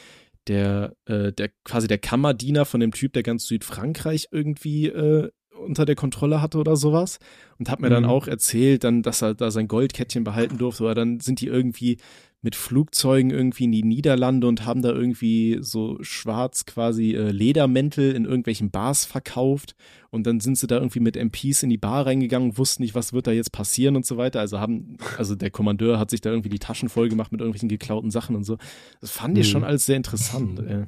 der, äh, der quasi der Kammerdiener von dem Typ, der ganz Südfrankreich irgendwie äh, unter der Kontrolle hatte oder sowas und hat mir dann Mhm. auch erzählt, dann, dass er da sein Goldkettchen behalten durfte, oder dann sind die irgendwie mit Flugzeugen irgendwie in die Niederlande und haben da irgendwie so schwarz quasi äh, Ledermäntel in irgendwelchen Bars verkauft und dann sind sie da irgendwie mit MPs in die Bar reingegangen, wussten nicht, was wird da jetzt passieren und so weiter. Also haben, also der Kommandeur hat sich da irgendwie die Taschen voll gemacht mit irgendwelchen geklauten Sachen und so. Das fand ich Mhm. schon alles sehr interessant. Äh.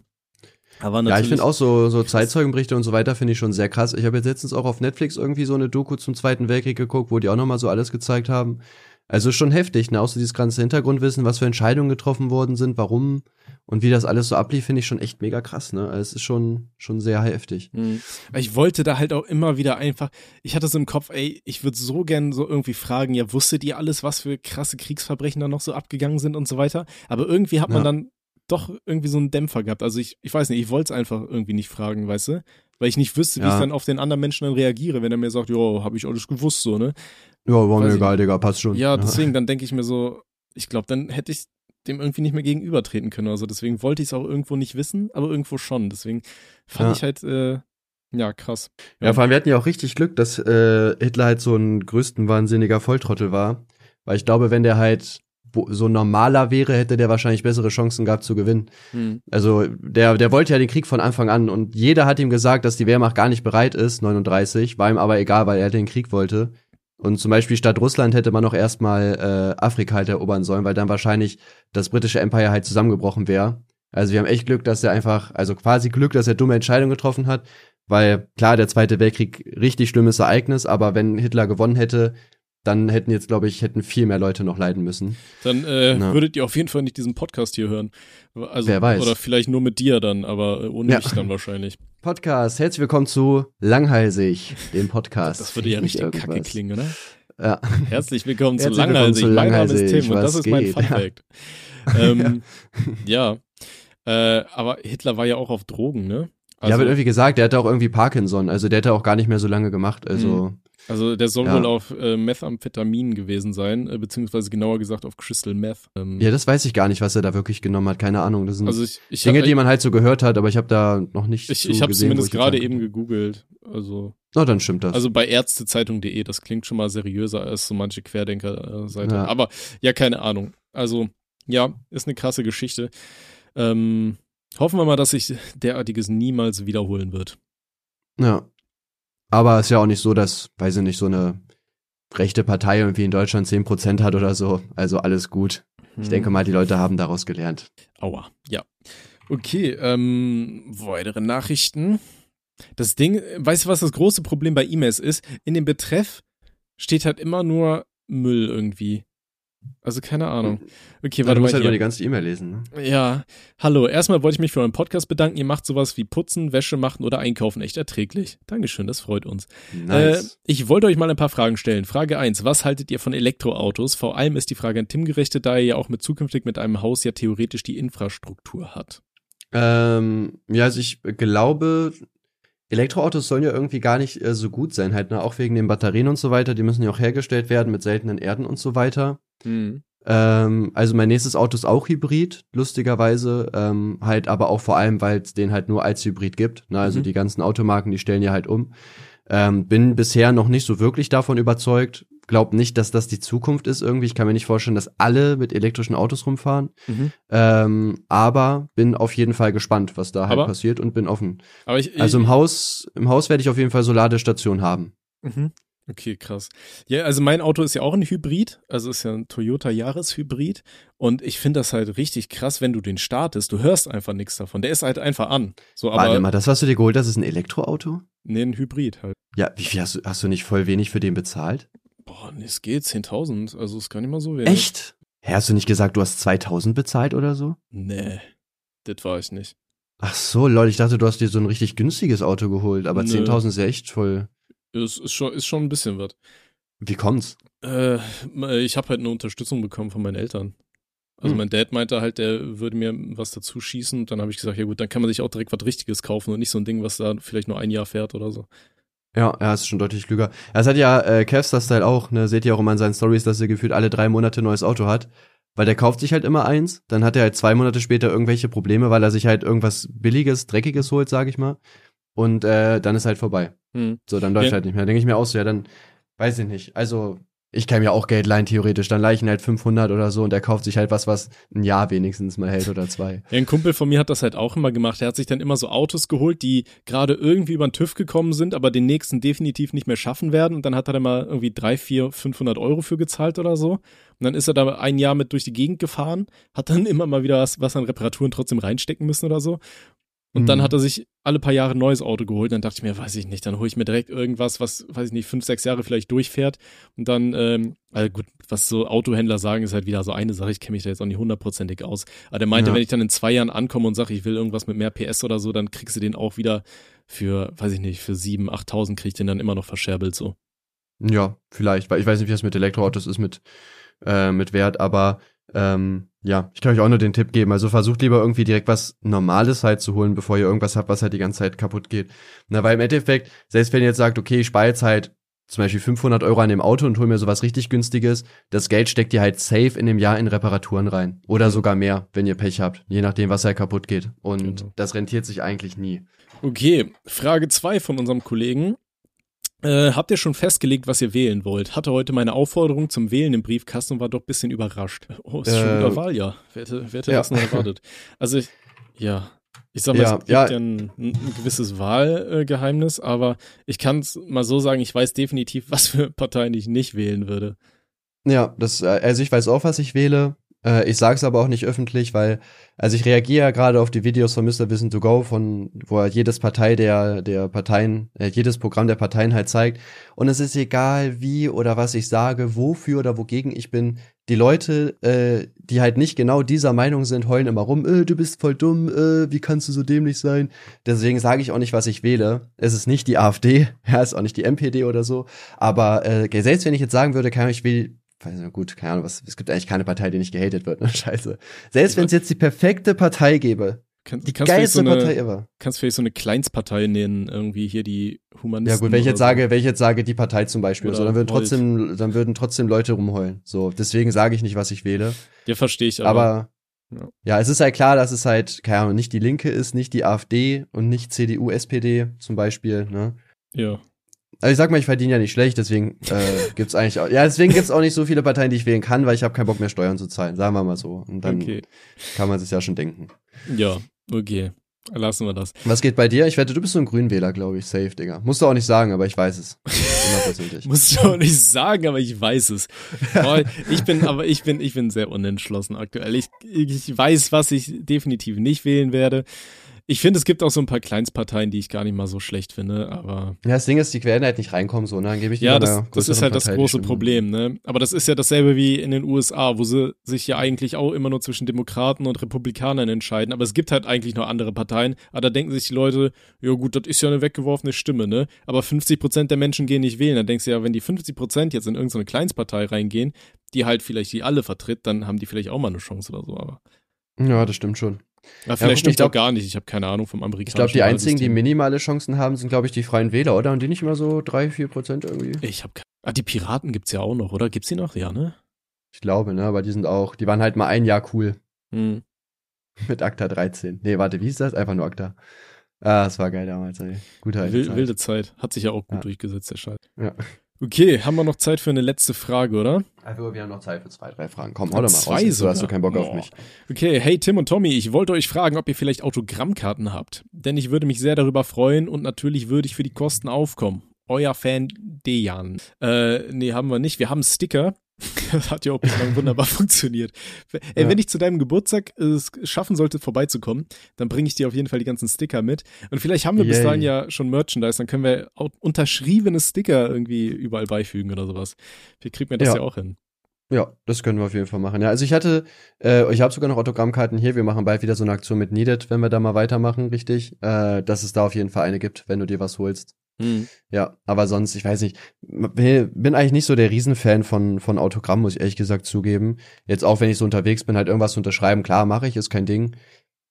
Aber Ja, ich finde auch so, so Zeitzeugenberichte und so weiter finde ich schon sehr krass. Ich habe jetzt letztens auch auf Netflix irgendwie so eine Doku zum Zweiten Weltkrieg geguckt, wo die auch nochmal so alles gezeigt haben. Also schon heftig, ne? So dieses ganze Hintergrundwissen, was für Entscheidungen getroffen worden sind, warum und wie das alles so ablief, finde ich schon echt mega krass, ne? Also es ist schon, schon sehr heftig. Mhm. Ich wollte da halt auch immer wieder einfach, ich hatte so im Kopf, ey, ich würde so gern so irgendwie fragen, ja, wusstet ihr alles, was für krasse Kriegsverbrechen da noch so abgegangen sind und so weiter? Aber irgendwie hat man Ja. dann doch irgendwie so einen Dämpfer gehabt. Also ich, ich weiß nicht, ich wollte es einfach irgendwie nicht fragen, weißt du? Weil ich nicht wüsste, wie Ja. ich dann auf den anderen Menschen dann reagiere, wenn er mir sagt, ja, habe ich alles gewusst, so, ne? Ja, war mir egal, Digga, passt schon. Ja, deswegen, dann denke ich mir so, ich glaube, dann hätte ich dem irgendwie nicht mehr gegenübertreten können. Also deswegen wollte ich es auch irgendwo nicht wissen, aber irgendwo schon. Deswegen fand Ja. ich halt, äh, ja, krass. Ja, vor allem, wir hatten ja auch richtig Glück, dass äh, Hitler halt so ein größtenwahnsinniger Volltrottel war. Weil ich glaube, wenn der halt so normaler wäre, hätte der wahrscheinlich bessere Chancen gehabt zu gewinnen. Hm. Also der, der wollte ja den Krieg von Anfang an und jeder hat ihm gesagt, dass die Wehrmacht gar nicht bereit ist, 39, war ihm aber egal, weil er den Krieg wollte. Und zum Beispiel statt Russland hätte man noch erstmal äh, Afrika halt erobern sollen, weil dann wahrscheinlich das britische Empire halt zusammengebrochen wäre. Also wir haben echt Glück, dass er einfach, also quasi Glück, dass er dumme Entscheidungen getroffen hat, weil klar, der Zweite Weltkrieg richtig schlimmes Ereignis, aber wenn Hitler gewonnen hätte, dann hätten jetzt, glaube ich, hätten viel mehr Leute noch leiden müssen. Dann äh, würdet ihr auf jeden Fall nicht diesen Podcast hier hören. Also, Wer weiß. Oder vielleicht nur mit dir dann, aber äh, ohne Ja. mich dann wahrscheinlich. Podcast, herzlich willkommen zu Langhalsig, dem Podcast. Das würde ja Nicht richtig kacke irgendwas. klingen, oder? Ja. Herzlich willkommen zu willkommen Langhalsig. zu Mein Name ist. Tim und das ist mein geht? Fun Ja. Ähm, ja. Äh, aber Hitler war ja auch auf Drogen, ne? ja, Also, wird irgendwie gesagt, der hatte auch irgendwie Parkinson, also der hätte auch gar nicht mehr so lange gemacht, also also der soll Ja. wohl auf äh, Methamphetamin gewesen sein, äh, beziehungsweise genauer gesagt auf Crystal Meth. Ähm, ja, das weiß ich gar nicht, was er da wirklich genommen hat, keine Ahnung, das sind also ich, ich, Dinge, hab- die man halt so gehört hat, aber ich habe da noch nicht ich, ich habe zumindest gerade eben gegoogelt. Also Na, dann stimmt das. Also bei ärztezeitung.de, das klingt schon mal seriöser als so manche Querdenker-Seite. Ja. Aber ja, keine Ahnung. Also, ja, ist eine krasse Geschichte. Ähm, hoffen wir mal, dass sich derartiges niemals wiederholen wird. ja. Aber es ist ja auch nicht so, dass, weiß ich nicht, so eine rechte Partei irgendwie in Deutschland 10% hat oder so, also alles gut. Ich Hm. denke mal, die Leute haben daraus gelernt. Aua, ja. Okay, ähm, weitere Nachrichten. Das Ding, weißt du, was das große Problem bei E-Mails ist? In dem Betreff steht halt immer nur Müll irgendwie. Also keine Ahnung. Okay, Ja, warte du musst mal halt mal die ganze E-Mail lesen, ne? Ja, hallo. Erstmal wollte ich mich für euren Podcast bedanken. Ihr macht sowas wie Putzen, Wäsche machen oder Einkaufen echt erträglich. Dankeschön, das freut uns. Nice. Äh, ich wollte euch mal ein paar Fragen stellen. Frage 1. Was haltet ihr von Elektroautos? Vor allem ist die Frage an Tim gerichtet, da er ja auch mit zukünftig mit einem Haus ja theoretisch die Infrastruktur hat. Ähm, ja, also ich glaube, Elektroautos sollen ja irgendwie gar nicht äh, so gut sein, halt, ne? auch wegen den Batterien und so weiter. Die müssen ja auch hergestellt werden mit seltenen Erden und so weiter. Hm. Ähm, also mein nächstes Auto ist auch Hybrid, lustigerweise. Ähm, halt aber auch vor allem, weil es den halt nur als Hybrid gibt. Ne? Also Mhm. die ganzen Automarken, die stellen ja halt um. Ähm, bin bisher noch nicht so wirklich davon überzeugt. Glaub nicht, dass das die Zukunft ist irgendwie. Ich kann mir nicht vorstellen, dass alle mit elektrischen Autos rumfahren. Mhm. Ähm, aber bin auf jeden Fall gespannt, was da halt Aber- passiert und bin offen. Aber ich, Also im Haus, im Haus werde ich auf jeden Fall so Ladestation haben. Mhm. Okay, krass. Ja, also mein Auto ist ja auch ein Hybrid, also ist ja ein Toyota Yaris Hybrid und ich finde das halt richtig krass, wenn du den startest, du hörst einfach nichts davon. Der ist halt einfach an. So, aber Warte mal, das, was du dir geholt hast, ist ein Elektroauto? nee, ein Hybrid halt. Ja, wie viel hast du, hast du nicht voll wenig für den bezahlt? Boah, nee, es geht 10.000, also ist gar nicht mal so wenig. Echt? Hä, hast du nicht gesagt, du hast 2000 bezahlt oder so? Nee, das war ich nicht. Ach so, Leute, ich dachte, du hast dir so ein richtig günstiges Auto geholt, aber Nö. 10.000 ist ja echt voll. Es ist schon, ist schon ein bisschen was. Wie kommt's? Äh, ich habe halt eine Unterstützung bekommen von meinen Eltern. Also Hm. mein Dad meinte halt, der würde mir was dazu schießen und dann habe ich gesagt, ja gut, dann kann man sich auch direkt was Richtiges kaufen und nicht so ein Ding, was da vielleicht nur ein Jahr fährt oder so. Ja, er ist schon deutlich klüger. Das hat ja äh, Kevstar-Style auch, ne? Seht ihr auch immer in seinen Stories, dass er gefühlt alle drei Monate ein neues Auto hat. Weil der kauft sich halt immer eins, dann hat er halt zwei Monate später irgendwelche Probleme, weil er sich halt irgendwas billiges, dreckiges holt, sag ich mal. Und äh, dann ist halt vorbei. Hm. So, dann läuft Ja. halt nicht mehr. Denke ich mir auch so, ja, dann weiß ich nicht. Also, ich kann mir auch Geld leihen, theoretisch. Dann leih ich ihn halt 500 oder so und der kauft sich halt was, was ein Jahr wenigstens mal hält oder zwei. Ja, ein Kumpel von mir hat das halt auch immer gemacht. Er hat sich dann immer so Autos geholt, die gerade irgendwie über den TÜV gekommen sind, aber den nächsten definitiv nicht mehr schaffen werden. Und dann hat er da mal irgendwie drei, vier, 500 Euro für gezahlt oder so. Und dann ist er da ein Jahr mit durch die Gegend gefahren, hat dann immer mal wieder was, was an Reparaturen trotzdem reinstecken müssen oder so. Und dann Mhm. hat er sich alle paar Jahre ein neues Auto geholt. Dann dachte ich mir, weiß ich nicht, dann hole ich mir direkt irgendwas, was, weiß ich nicht, fünf, sechs Jahre vielleicht durchfährt. Und dann, ähm, also gut, was so Autohändler sagen, ist halt wieder so eine Sache. Ich kenne mich da jetzt auch nicht hundertprozentig aus. Aber der meinte, Ja. wenn ich dann in zwei Jahren ankomme und sage, ich will irgendwas mit mehr PS oder so, dann kriegst du den auch wieder für, weiß ich nicht, für sieben, achttausend krieg ich den dann immer noch verscherbelt so. Ja, vielleicht, weil ich weiß nicht, wie das mit Elektroautos ist mit, äh, mit Wert, aber ähm, ja, ich kann euch auch nur den Tipp geben. Also versucht lieber irgendwie direkt was Normales halt zu holen, bevor ihr irgendwas habt, was halt die ganze Zeit kaputt geht. Na, weil im Endeffekt, selbst wenn ihr jetzt sagt, okay, ich spare jetzt halt zum Beispiel 500 Euro an dem Auto und hol mir sowas richtig günstiges, das Geld steckt ihr halt safe in dem Jahr in Reparaturen rein. Oder sogar mehr, wenn ihr Pech habt. Je nachdem, was halt kaputt geht. Und Genau. das rentiert sich eigentlich nie. Okay, Frage zwei von unserem Kollegen. Äh, habt ihr schon festgelegt, was ihr wählen wollt? Hatte heute meine Aufforderung zum Wählen im Briefkasten und war doch ein bisschen überrascht. Oh, ist schon Äh, wieder Wahljahr. Wer hätte, wer hätte ja. das noch erwartet? Also, ich, ja. Ich sag mal, Ja, es gibt ja. ja, ein, ein gewisses Wahlgeheimnis, aber ich kann es mal so sagen, ich weiß definitiv, was für Parteien ich nicht wählen würde. Ja, das, äh, also ich weiß auch, was ich wähle. Äh, ich sage es aber auch nicht öffentlich, weil, also ich reagiere ja gerade auf die Videos von Mr. Wissen to Go, von wo er jedes Partei der, der Parteien, äh, jedes Programm der Parteien halt zeigt. Und es ist egal, wie oder was ich sage, wofür oder wogegen ich bin. Die Leute, äh, die halt nicht genau dieser Meinung sind, heulen immer rum, äh, du bist voll dumm, äh, wie kannst du so dämlich sein? Deswegen sage ich auch nicht, was ich wähle. Es ist nicht die AfD, ja, es ist auch nicht die MPD oder so. Aber äh, selbst wenn ich jetzt sagen würde, Ahnung, ich will weiß nicht, gut, keine Ahnung, was, es gibt eigentlich keine Partei, die nicht gehatet wird, ne? Scheiße. Selbst wenn es jetzt die perfekte Partei gäbe, Kann, die geilste so eine, Partei ever. Kannst vielleicht so eine Kleinstpartei nennen, irgendwie hier die Humanisten. Ja gut, wenn ich jetzt oder sage, wenn ich jetzt sage, die Partei zum Beispiel, Oder so, dann würden Volt. trotzdem, dann würden trotzdem Leute rumheulen. So, deswegen sage ich nicht, was ich wähle. So. Ja, verstehe ich, aber. Aber, ja. ja. es ist halt klar, dass es halt, keine Ahnung, nicht die Linke ist, nicht die AfD und nicht CDU, SPD zum Beispiel, ne? ja. Also ich sag mal, ich verdiene ja nicht schlecht, deswegen äh, gibt's eigentlich auch, ja, deswegen gibt's auch nicht so viele Parteien, die ich wählen kann, weil ich habe keinen Bock mehr Steuern zu zahlen, sagen wir mal so. Und dann Okay. kann man sich ja schon denken. Ja, okay. Lassen wir das. Was geht bei dir? Ich wette, du bist so ein Grünwähler, glaube ich. Safe, Digga. Musst du auch nicht sagen, aber ich weiß es. Hundertprozentig. Muss ich auch nicht sagen, aber ich weiß es. Boah, ich bin, aber ich bin, ich bin sehr unentschlossen aktuell. Ich, ich weiß, was ich definitiv nicht wählen werde. Ich finde, es gibt auch so ein paar Kleinstparteien, die ich gar nicht mal so schlecht finde, aber ja, das Ding ist, die werden halt nicht reinkommen, so, ne? Dann gebe ich ja, das, das ist halt das Partei die große. Problem, ne? Aber das ist ja dasselbe wie in den USA, wo sie sich ja eigentlich auch immer nur zwischen Demokraten und Republikanern entscheiden, aber es gibt halt eigentlich noch andere Parteien, aber da denken sich die Leute, ja gut, das ist ja eine weggeworfene Stimme, ne? Aber 50 Prozent der Menschen gehen nicht wählen, dann denkst du ja, wenn die 50 Prozent jetzt in irgendeine Kleinstpartei reingehen, die halt vielleicht die alle vertritt, dann haben die vielleicht auch mal eine Chance oder so, aber Ja, das stimmt schon. Ja, vielleicht ich stimmt auch gar nicht, ich habe keine Ahnung vom Ich amerikanischen glaube, die einzigen, die minimale Chancen haben, sind, glaube ich, die Freien Wähler, oder? Und die nicht immer so drei, vier Prozent irgendwie? Ich habe Ah, die Piraten gibt's ja auch noch, oder? Gibt's die noch? Ja, ne? Ich glaube, ne? Aber die sind auch, die waren halt mal ein Jahr cool Hm. mit Akta 13. Nee, warte, wie ist das? Einfach nur Akta. Ah, das war geil damals, ey. Gute Wild, Zeit. wilde Zeit. Hat sich ja auch gut Ja. durchgesetzt, der Scheiß. Ja. Okay, haben wir noch Zeit für eine letzte Frage, oder? Also, wir haben noch Zeit für zwei, drei Fragen. Komm, hau doch mal Zwei raus. Du hast du keinen Bock auf Boah. mich. Okay, hey Tim und Tommy, ich wollte euch fragen, ob ihr vielleicht Autogrammkarten habt. Denn ich würde mich sehr darüber freuen und natürlich würde ich für die Kosten aufkommen. Euer Fan Dejan. Äh, nee, haben wir nicht. Wir haben Sticker. Das hat ja auch bislang wunderbar funktioniert. Ey, Ja. wenn ich zu deinem Geburtstag es schaffen sollte, vorbeizukommen, dann bringe ich dir auf jeden Fall die ganzen Sticker mit. Und vielleicht haben wir bis Yay. dahin ja schon Merchandise, dann können wir unterschriebene Sticker irgendwie überall beifügen oder sowas. Wie kriegt man das ja, Ja. auch hin? Ja, das können wir auf jeden Fall machen. Ja, also ich hatte, äh, ich habe sogar noch Autogrammkarten hier. Wir machen bald wieder so eine Aktion mit Needed, wenn wir da mal weitermachen, richtig. Äh, dass es da auf jeden Fall eine gibt, wenn du dir was holst. Hm. Ja, aber sonst, ich weiß nicht, bin eigentlich nicht so der Riesenfan von, von Autogramm, muss ich ehrlich gesagt zugeben. Jetzt auch, wenn ich so unterwegs bin, halt irgendwas zu unterschreiben, klar, mache ich, ist kein Ding.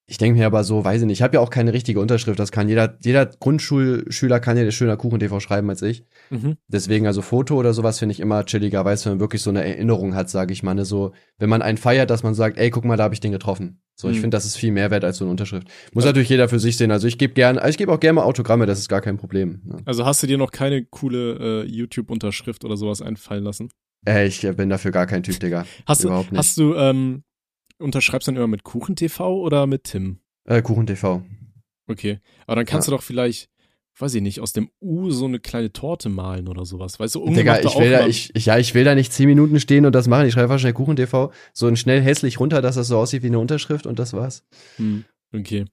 Ich denke mir aber so, weiß ich nicht, ich habe ja auch keine richtige Unterschrift, das kann jeder, jeder Grundschulschüler kann ja der schöner Kuchen TV schreiben als ich. Mhm. Deswegen, also Foto oder sowas finde ich immer chilliger, weißt du, wenn man wirklich so eine Erinnerung hat, sage ich mal, ne, so, wenn man einen feiert, dass man sagt, ey, guck mal, da habe ich den getroffen. So, ich Hm. finde, das ist viel mehr wert als so eine Unterschrift. Muss natürlich jeder für sich sehen. Also ich gebe gern, also ich gebe auch gerne mal Autogramme, das ist gar kein Problem. Ne? Also hast du dir noch keine coole äh, YouTube-Unterschrift oder sowas einfallen lassen? Äh, ich bin dafür gar kein Typ, Digga. Hast du, Überhaupt nicht. hast du, ähm, unterschreibst du dann immer mit KuchenTV oder mit Tim? Äh, Kuchen TV. Okay. Aber dann kannst du doch vielleicht, weiß ich nicht, aus dem U so eine kleine Torte malen oder sowas. Weißt du, Digga, ich will da, ich, ich, ja, ich will da nicht zehn Minuten stehen und das machen. Ich schreibe einfach schnell Kuchen TV, so ein schnell hässlich runter, dass das so aussieht wie eine Unterschrift und das war's. Hm, okay.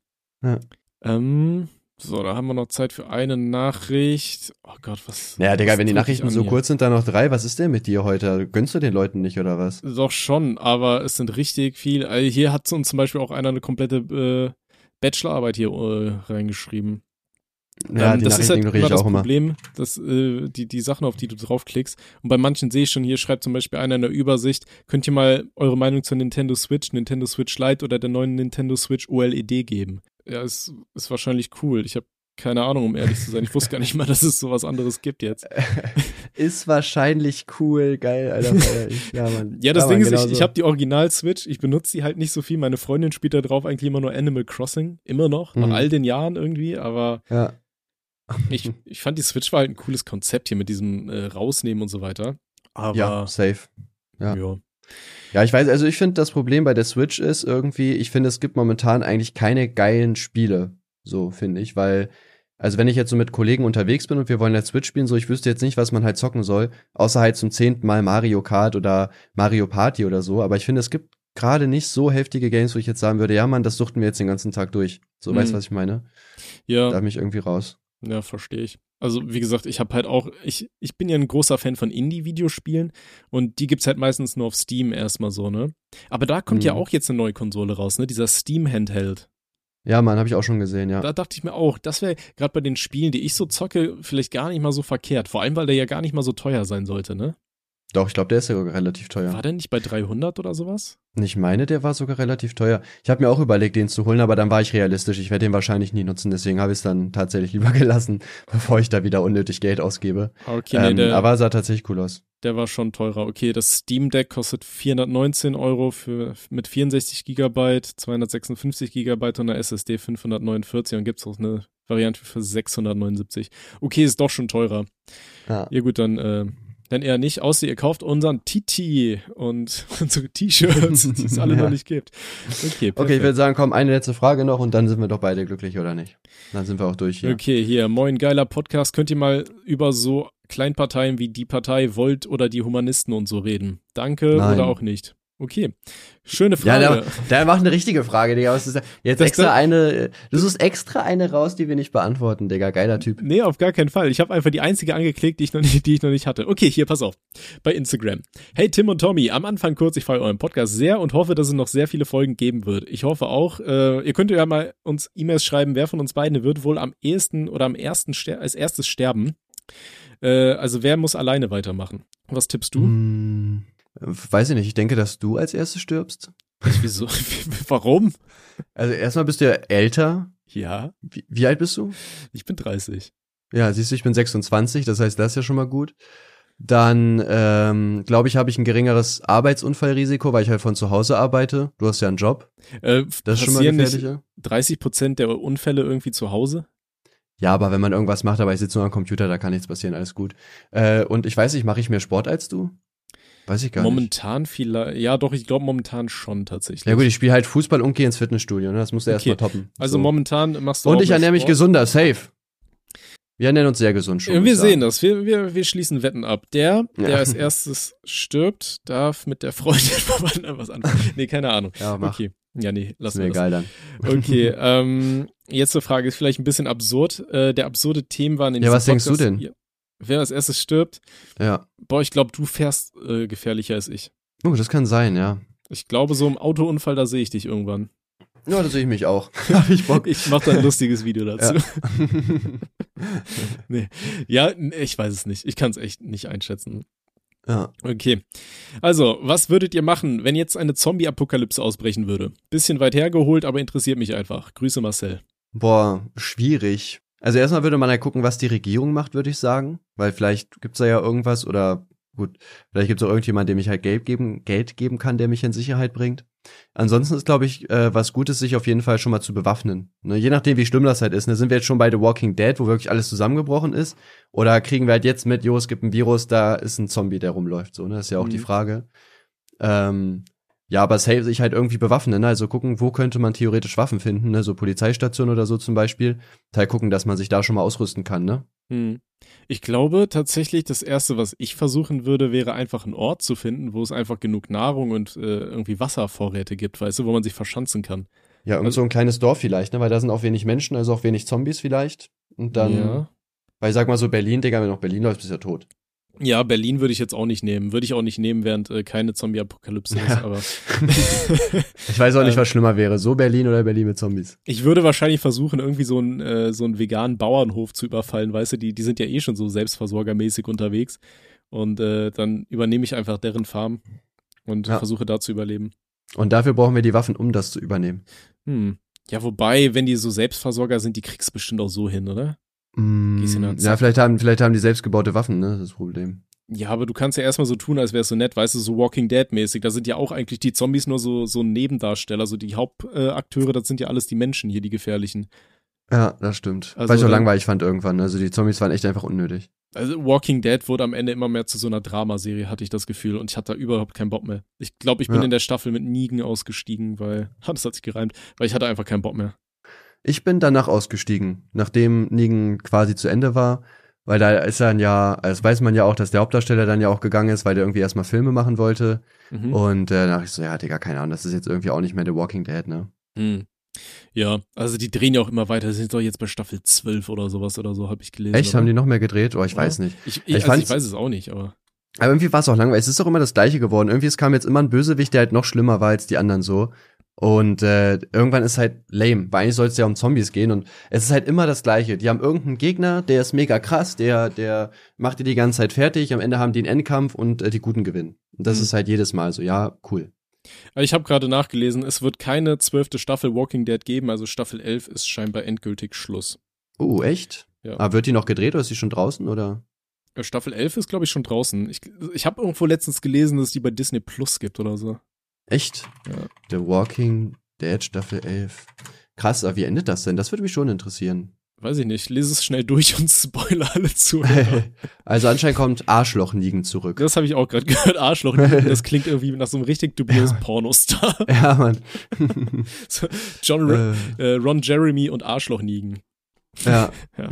Ja. Ähm, so, da haben wir noch Zeit für eine Nachricht. Oh Gott, was. Naja, Digga, was wenn die Nachrichten so hier? kurz sind, dann noch drei. Was ist denn mit dir heute? Gönnst du den Leuten nicht oder was? Doch schon, aber es sind richtig viel. Also hier hat uns zum Beispiel auch einer eine komplette äh, Bachelorarbeit hier äh, reingeschrieben. Ja, Ähm, die das ist halt ignoriere immer ich das auch immer. Problem, dass äh, die, die Sachen, auf die du draufklickst. Und bei manchen sehe ich schon, hier schreibt zum Beispiel einer in der Übersicht, könnt ihr mal eure Meinung zur Nintendo Switch, Nintendo Switch Lite oder der neuen Nintendo Switch OLED geben. Ja, ist, ist wahrscheinlich cool. Ich habe keine Ahnung, um ehrlich zu sein. Ich wusste gar nicht mal, dass es sowas anderes gibt jetzt. Ist wahrscheinlich cool, geil, Alter. ich. Ja, Mann. Ja, das ja, Ding Mann, ist, genau ich, ich so. habe die Original-Switch, ich benutze die halt nicht so viel. Meine Freundin spielt da drauf eigentlich immer nur Animal Crossing, immer noch, nach Mhm. all den Jahren irgendwie, aber Ja. ich, ich fand die Switch war halt ein cooles Konzept hier mit diesem äh, Rausnehmen und so weiter. Aber ja, safe. ja. ja. Ja, ich weiß, also ich finde, das Problem bei der Switch ist irgendwie, ich finde, es gibt momentan eigentlich keine geilen Spiele, so finde ich, weil, also wenn ich jetzt so mit Kollegen unterwegs bin und wir wollen jetzt Switch spielen, so ich wüsste jetzt nicht, was man halt zocken soll, außer halt zum zehnten Mal Mario Kart oder Mario Party oder so, aber ich finde, es gibt gerade nicht so heftige Games, wo ich jetzt sagen würde, ja Mann, das suchten wir jetzt den ganzen Tag durch. So, weißt du, Mhm. was ich meine? Ja, Da mich irgendwie raus. ja, verstehe ich. Also, wie gesagt, ich habe halt auch, ich, ich bin ja ein großer Fan von Indie-Videospielen und die gibt's halt meistens nur auf Steam erstmal so, ne? Aber da kommt ja Mhm. auch jetzt eine neue Konsole raus, ne? Dieser Steam-Handheld. Ja, Mann, habe ich auch schon gesehen, ja. Da dachte ich mir auch, das wäre gerade bei den Spielen, die ich so zocke, vielleicht gar nicht mal so verkehrt. Vor allem, weil der ja gar nicht mal so teuer sein sollte, ne? Doch, ich glaube, der ist ja relativ teuer. War der nicht bei 300 oder sowas? Ich meine, der war sogar relativ teuer. Ich habe mir auch überlegt, den zu holen, aber dann war ich realistisch. Ich werde den wahrscheinlich nie nutzen, deswegen habe ich es dann tatsächlich lieber gelassen, bevor ich da wieder unnötig Geld ausgebe. Okay, ähm, nee, der, aber sah tatsächlich cool aus. der war schon teurer. Okay, das Steam Deck kostet 419 Euro für, mit 64 Gigabyte, 256 Gigabyte und einer SSD 549 und gibt's auch eine Variante für 679. Okay, ist doch schon teurer. Ja. Ja gut, dann, äh, dann eher nicht, außer ihr kauft unseren Titi und unsere T-Shirts, die es alle Ja. noch nicht gibt. Okay, perfekt. Okay, ich würde sagen, komm, eine letzte Frage noch und dann sind wir doch beide glücklich, oder nicht? Dann sind wir auch durch hier. Okay, hier, moin, geiler Podcast. Könnt ihr mal über so Kleinparteien wie die Partei Volt oder die Humanisten und so reden? Danke Nein. oder auch nicht. Okay, schöne Ja, Frage. da, da macht eine richtige Frage, Digga. Was ist da? Jetzt Das- extra das- eine, du suchst extra eine raus, die wir nicht beantworten, Digga. Geiler Typ. Nee, auf gar keinen Fall. Ich habe einfach die einzige angeklickt, die ich, noch nicht, die ich noch nicht hatte. Okay, hier, pass auf. Bei Instagram. Hey Tim und Tommy, am Anfang kurz, ich feiere euren Podcast sehr und hoffe, dass es noch sehr viele Folgen geben wird. Ich hoffe auch, äh, ihr könnt ja mal uns E-Mails schreiben, wer von uns beiden wird wohl am ehesten oder am ersten ster als erstes sterben. Äh, also wer muss alleine weitermachen? Was tippst du? Hm, weiß ich nicht. Ich denke, dass du als erstes stirbst. Wieso? Warum? Also erstmal bist du ja älter. Ja, Wie, wie alt bist du? ich bin 30. Ja, siehst du, ich bin 26, das heißt, das ist ja schon mal gut. Dann, ähm, glaube ich, habe ich ein geringeres Arbeitsunfallrisiko, weil ich halt von zu Hause arbeite. Du hast ja einen Job. Äh, Das ist schon mal gefährlicher. 30 Prozent der Unfälle irgendwie zu Hause? Ja, aber wenn man irgendwas macht, aber ich sitze nur am Computer, da kann nichts passieren, alles gut. Äh, und ich weiß nicht, mache ich mehr Sport als du? Weiß ich gar nicht. Momentan vielleicht, ja doch, ich glaube momentan schon tatsächlich. Ja gut, ich spiele halt Fußball und gehe ins Fitnessstudio, ne? Das musst du Okay. erstmal toppen. also So. momentan machst du Und ich ernähre mich gesunder, safe. Wir ernähren uns sehr gesund schon. Ja, wir sehen das. Wir, wir, wir schließen Wetten ab. Der, der Ja. als erstes stirbt, darf mit der Freundin von was anfangen. Nee, keine Ahnung. Ja, mach. Okay. Ja, nee, lassen mir egal dann. Okay, ähm, jetzt eine Frage, ist vielleicht ein bisschen absurd. Äh, der absurde Themenwahn in Ja, diesem was denkst du Podcast denn? Wer als erstes stirbt? Ja. Boah, ich glaube, du fährst äh, gefährlicher als ich. Oh, das kann sein, ja. Ich glaube, so im Autounfall, da sehe ich dich irgendwann. Ja, da sehe ich mich auch. Hab ich Bock. Ich mache da ein lustiges Video dazu. Ja. Ja, n- ich weiß es nicht. Ich kann es echt nicht einschätzen. ja. Okay. Also, was würdet ihr machen, wenn jetzt eine Zombie-Apokalypse ausbrechen würde? Bisschen weit hergeholt, aber interessiert mich einfach. Grüße Marcel. Boah, schwierig. Also erstmal würde man ja gucken, was die Regierung macht, würde ich sagen. Weil vielleicht gibt's da ja irgendwas oder gut, vielleicht gibt es auch irgendjemand, dem ich halt Geld geben, Geld geben kann, der mich in Sicherheit bringt. Ansonsten ist, glaube ich, äh, was Gutes, sich auf jeden Fall schon mal zu bewaffnen. Ne? Je nachdem, wie schlimm das halt ist. Ne? Sind wir jetzt schon bei The Walking Dead, wo wirklich alles zusammengebrochen ist? Oder kriegen wir halt jetzt mit, jo, es gibt ein Virus, da ist ein Zombie, der rumläuft. So, ne? Das ist ja auch Mhm. die Frage. Ähm, ja, aber safe sich halt irgendwie bewaffnen, ne? Also gucken, wo könnte man theoretisch Waffen finden, ne? So Polizeistation oder so zum Beispiel. Teil gucken, dass man sich da schon mal ausrüsten kann, ne? Hm. Ich glaube tatsächlich, das Erste, was ich versuchen würde, wäre einfach einen Ort zu finden, wo es einfach genug Nahrung und äh, irgendwie Wasservorräte gibt, weißt du, wo man sich verschanzen kann. Ja, irgend Also- so ein kleines Dorf vielleicht, ne? Weil da sind auch wenig Menschen, also auch wenig Zombies vielleicht. Und dann, ja. weil ich sag mal so, Berlin, Digga, wenn noch Berlin läuft, bist du ja tot. Ja, Berlin würde ich jetzt auch nicht nehmen. Würde ich auch nicht nehmen, während äh, keine Zombie-Apokalypse ist, Ja. aber Ich weiß auch nicht, Ähm. was schlimmer wäre, so Berlin oder Berlin mit Zombies. ich würde wahrscheinlich versuchen, irgendwie so einen, äh, so einen veganen Bauernhof zu überfallen, weißt du, die, die sind ja eh schon so selbstversorgermäßig unterwegs. Und äh, dann übernehme ich einfach deren Farm und Ja. versuche da zu überleben. Und dafür brauchen wir die Waffen, um das zu übernehmen. Hm. Ja, wobei, wenn die so Selbstversorger sind, die kriegst du bestimmt auch so hin, oder? Mm, ja, vielleicht haben, vielleicht haben die selbstgebaute Waffen, ne? Das ist das Problem. Ja, aber du kannst ja erstmal so tun, als wär's so nett, weißt du, so Walking Dead-mäßig. Da sind ja auch eigentlich die Zombies nur so, so Nebendarsteller. So die Hauptakteure, äh, das sind ja alles die Menschen hier, die gefährlichen. Ja, das stimmt. Also Weil ich auch dann- langweilig fand irgendwann. Also die Zombies waren echt einfach unnötig. Also Walking Dead wurde am Ende immer mehr zu so einer Dramaserie, hatte ich das Gefühl. Und ich hatte da überhaupt keinen Bock mehr. Ich glaube, ich bin Ja. in der Staffel mit Nigen ausgestiegen, weil, das hat sich gereimt, weil ich hatte einfach keinen Bock mehr. Ich bin danach ausgestiegen, nachdem Negan quasi zu Ende war, weil da ist dann ja, das weiß man ja auch, dass der Hauptdarsteller dann ja auch gegangen ist, weil der irgendwie erstmal Filme machen wollte. Mhm. Und äh, da dachte ich so, ja, Digga, keine Ahnung, das ist jetzt irgendwie auch nicht mehr The Walking Dead, ne? Hm. Ja, also die drehen ja auch immer weiter. Sie sind doch jetzt bei Staffel 12 oder sowas oder so, habe ich gelesen. Echt, oder? haben die noch mehr gedreht? Oh, ich Ja. weiß nicht. Ich, ich, Ich also ich weiß es auch nicht, aber. Aber irgendwie war es auch langweilig. Es ist doch immer das Gleiche geworden. Irgendwie es kam jetzt immer ein Bösewicht, der halt noch schlimmer war als die anderen so. Und äh, irgendwann ist halt lame, weil eigentlich soll es ja um Zombies gehen und es ist halt immer das Gleiche. Die haben irgendeinen Gegner, der ist mega krass, der, der macht die die ganze Zeit fertig. Am Ende haben die einen Endkampf und äh, die Guten gewinnen. Und das Mhm. ist halt jedes Mal so, ja, cool. Ich habe gerade nachgelesen, es wird keine zwölfte Staffel Walking Dead geben, also Staffel 11 ist scheinbar endgültig Schluss. Oh, echt? Ja. Aber wird die noch gedreht oder ist die schon draußen oder? Äh, Staffel 11 ist, glaube ich, schon draußen. Ich, ich habe irgendwo letztens gelesen, dass es die bei Disney Plus gibt oder so. Echt? Ja. The Walking Dead Staffel 11. Krass, aber wie endet das denn? Das würde mich schon interessieren. Weiß ich nicht, lese es schnell durch und spoiler alle zu. also anscheinend kommt Arschloch Nigen zurück. Das habe ich auch gerade gehört, Arschloch. Das klingt irgendwie nach so einem richtig dubiösen Pornostar. Ja, Mann. So, John äh, äh, Ron Jeremy und Arschloch Nigen. ja. Ja.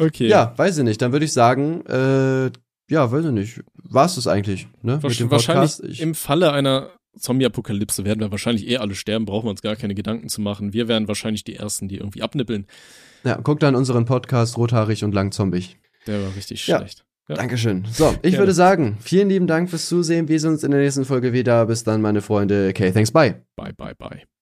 Okay. ja, weiß ich nicht. Dann würde ich sagen, äh, ja, weiß ich nicht. War es das eigentlich, ne? Wasch- wahrscheinlich? Ich, im Falle einer Zombie-Apokalypse werden wir wahrscheinlich eh alle sterben, brauchen wir uns gar keine Gedanken zu machen. Wir wären wahrscheinlich die Ersten, die irgendwie abnippeln. ja, guckt dann unseren Podcast Rothaarig und Langzombig. Der war richtig Ja. schlecht. Ja. Dankeschön. So, ich Gerne. würde sagen, vielen lieben Dank fürs Zusehen. Wir sehen uns in der nächsten Folge wieder. Bis dann, meine Freunde. Okay, thanks, bye. Bye, bye, bye.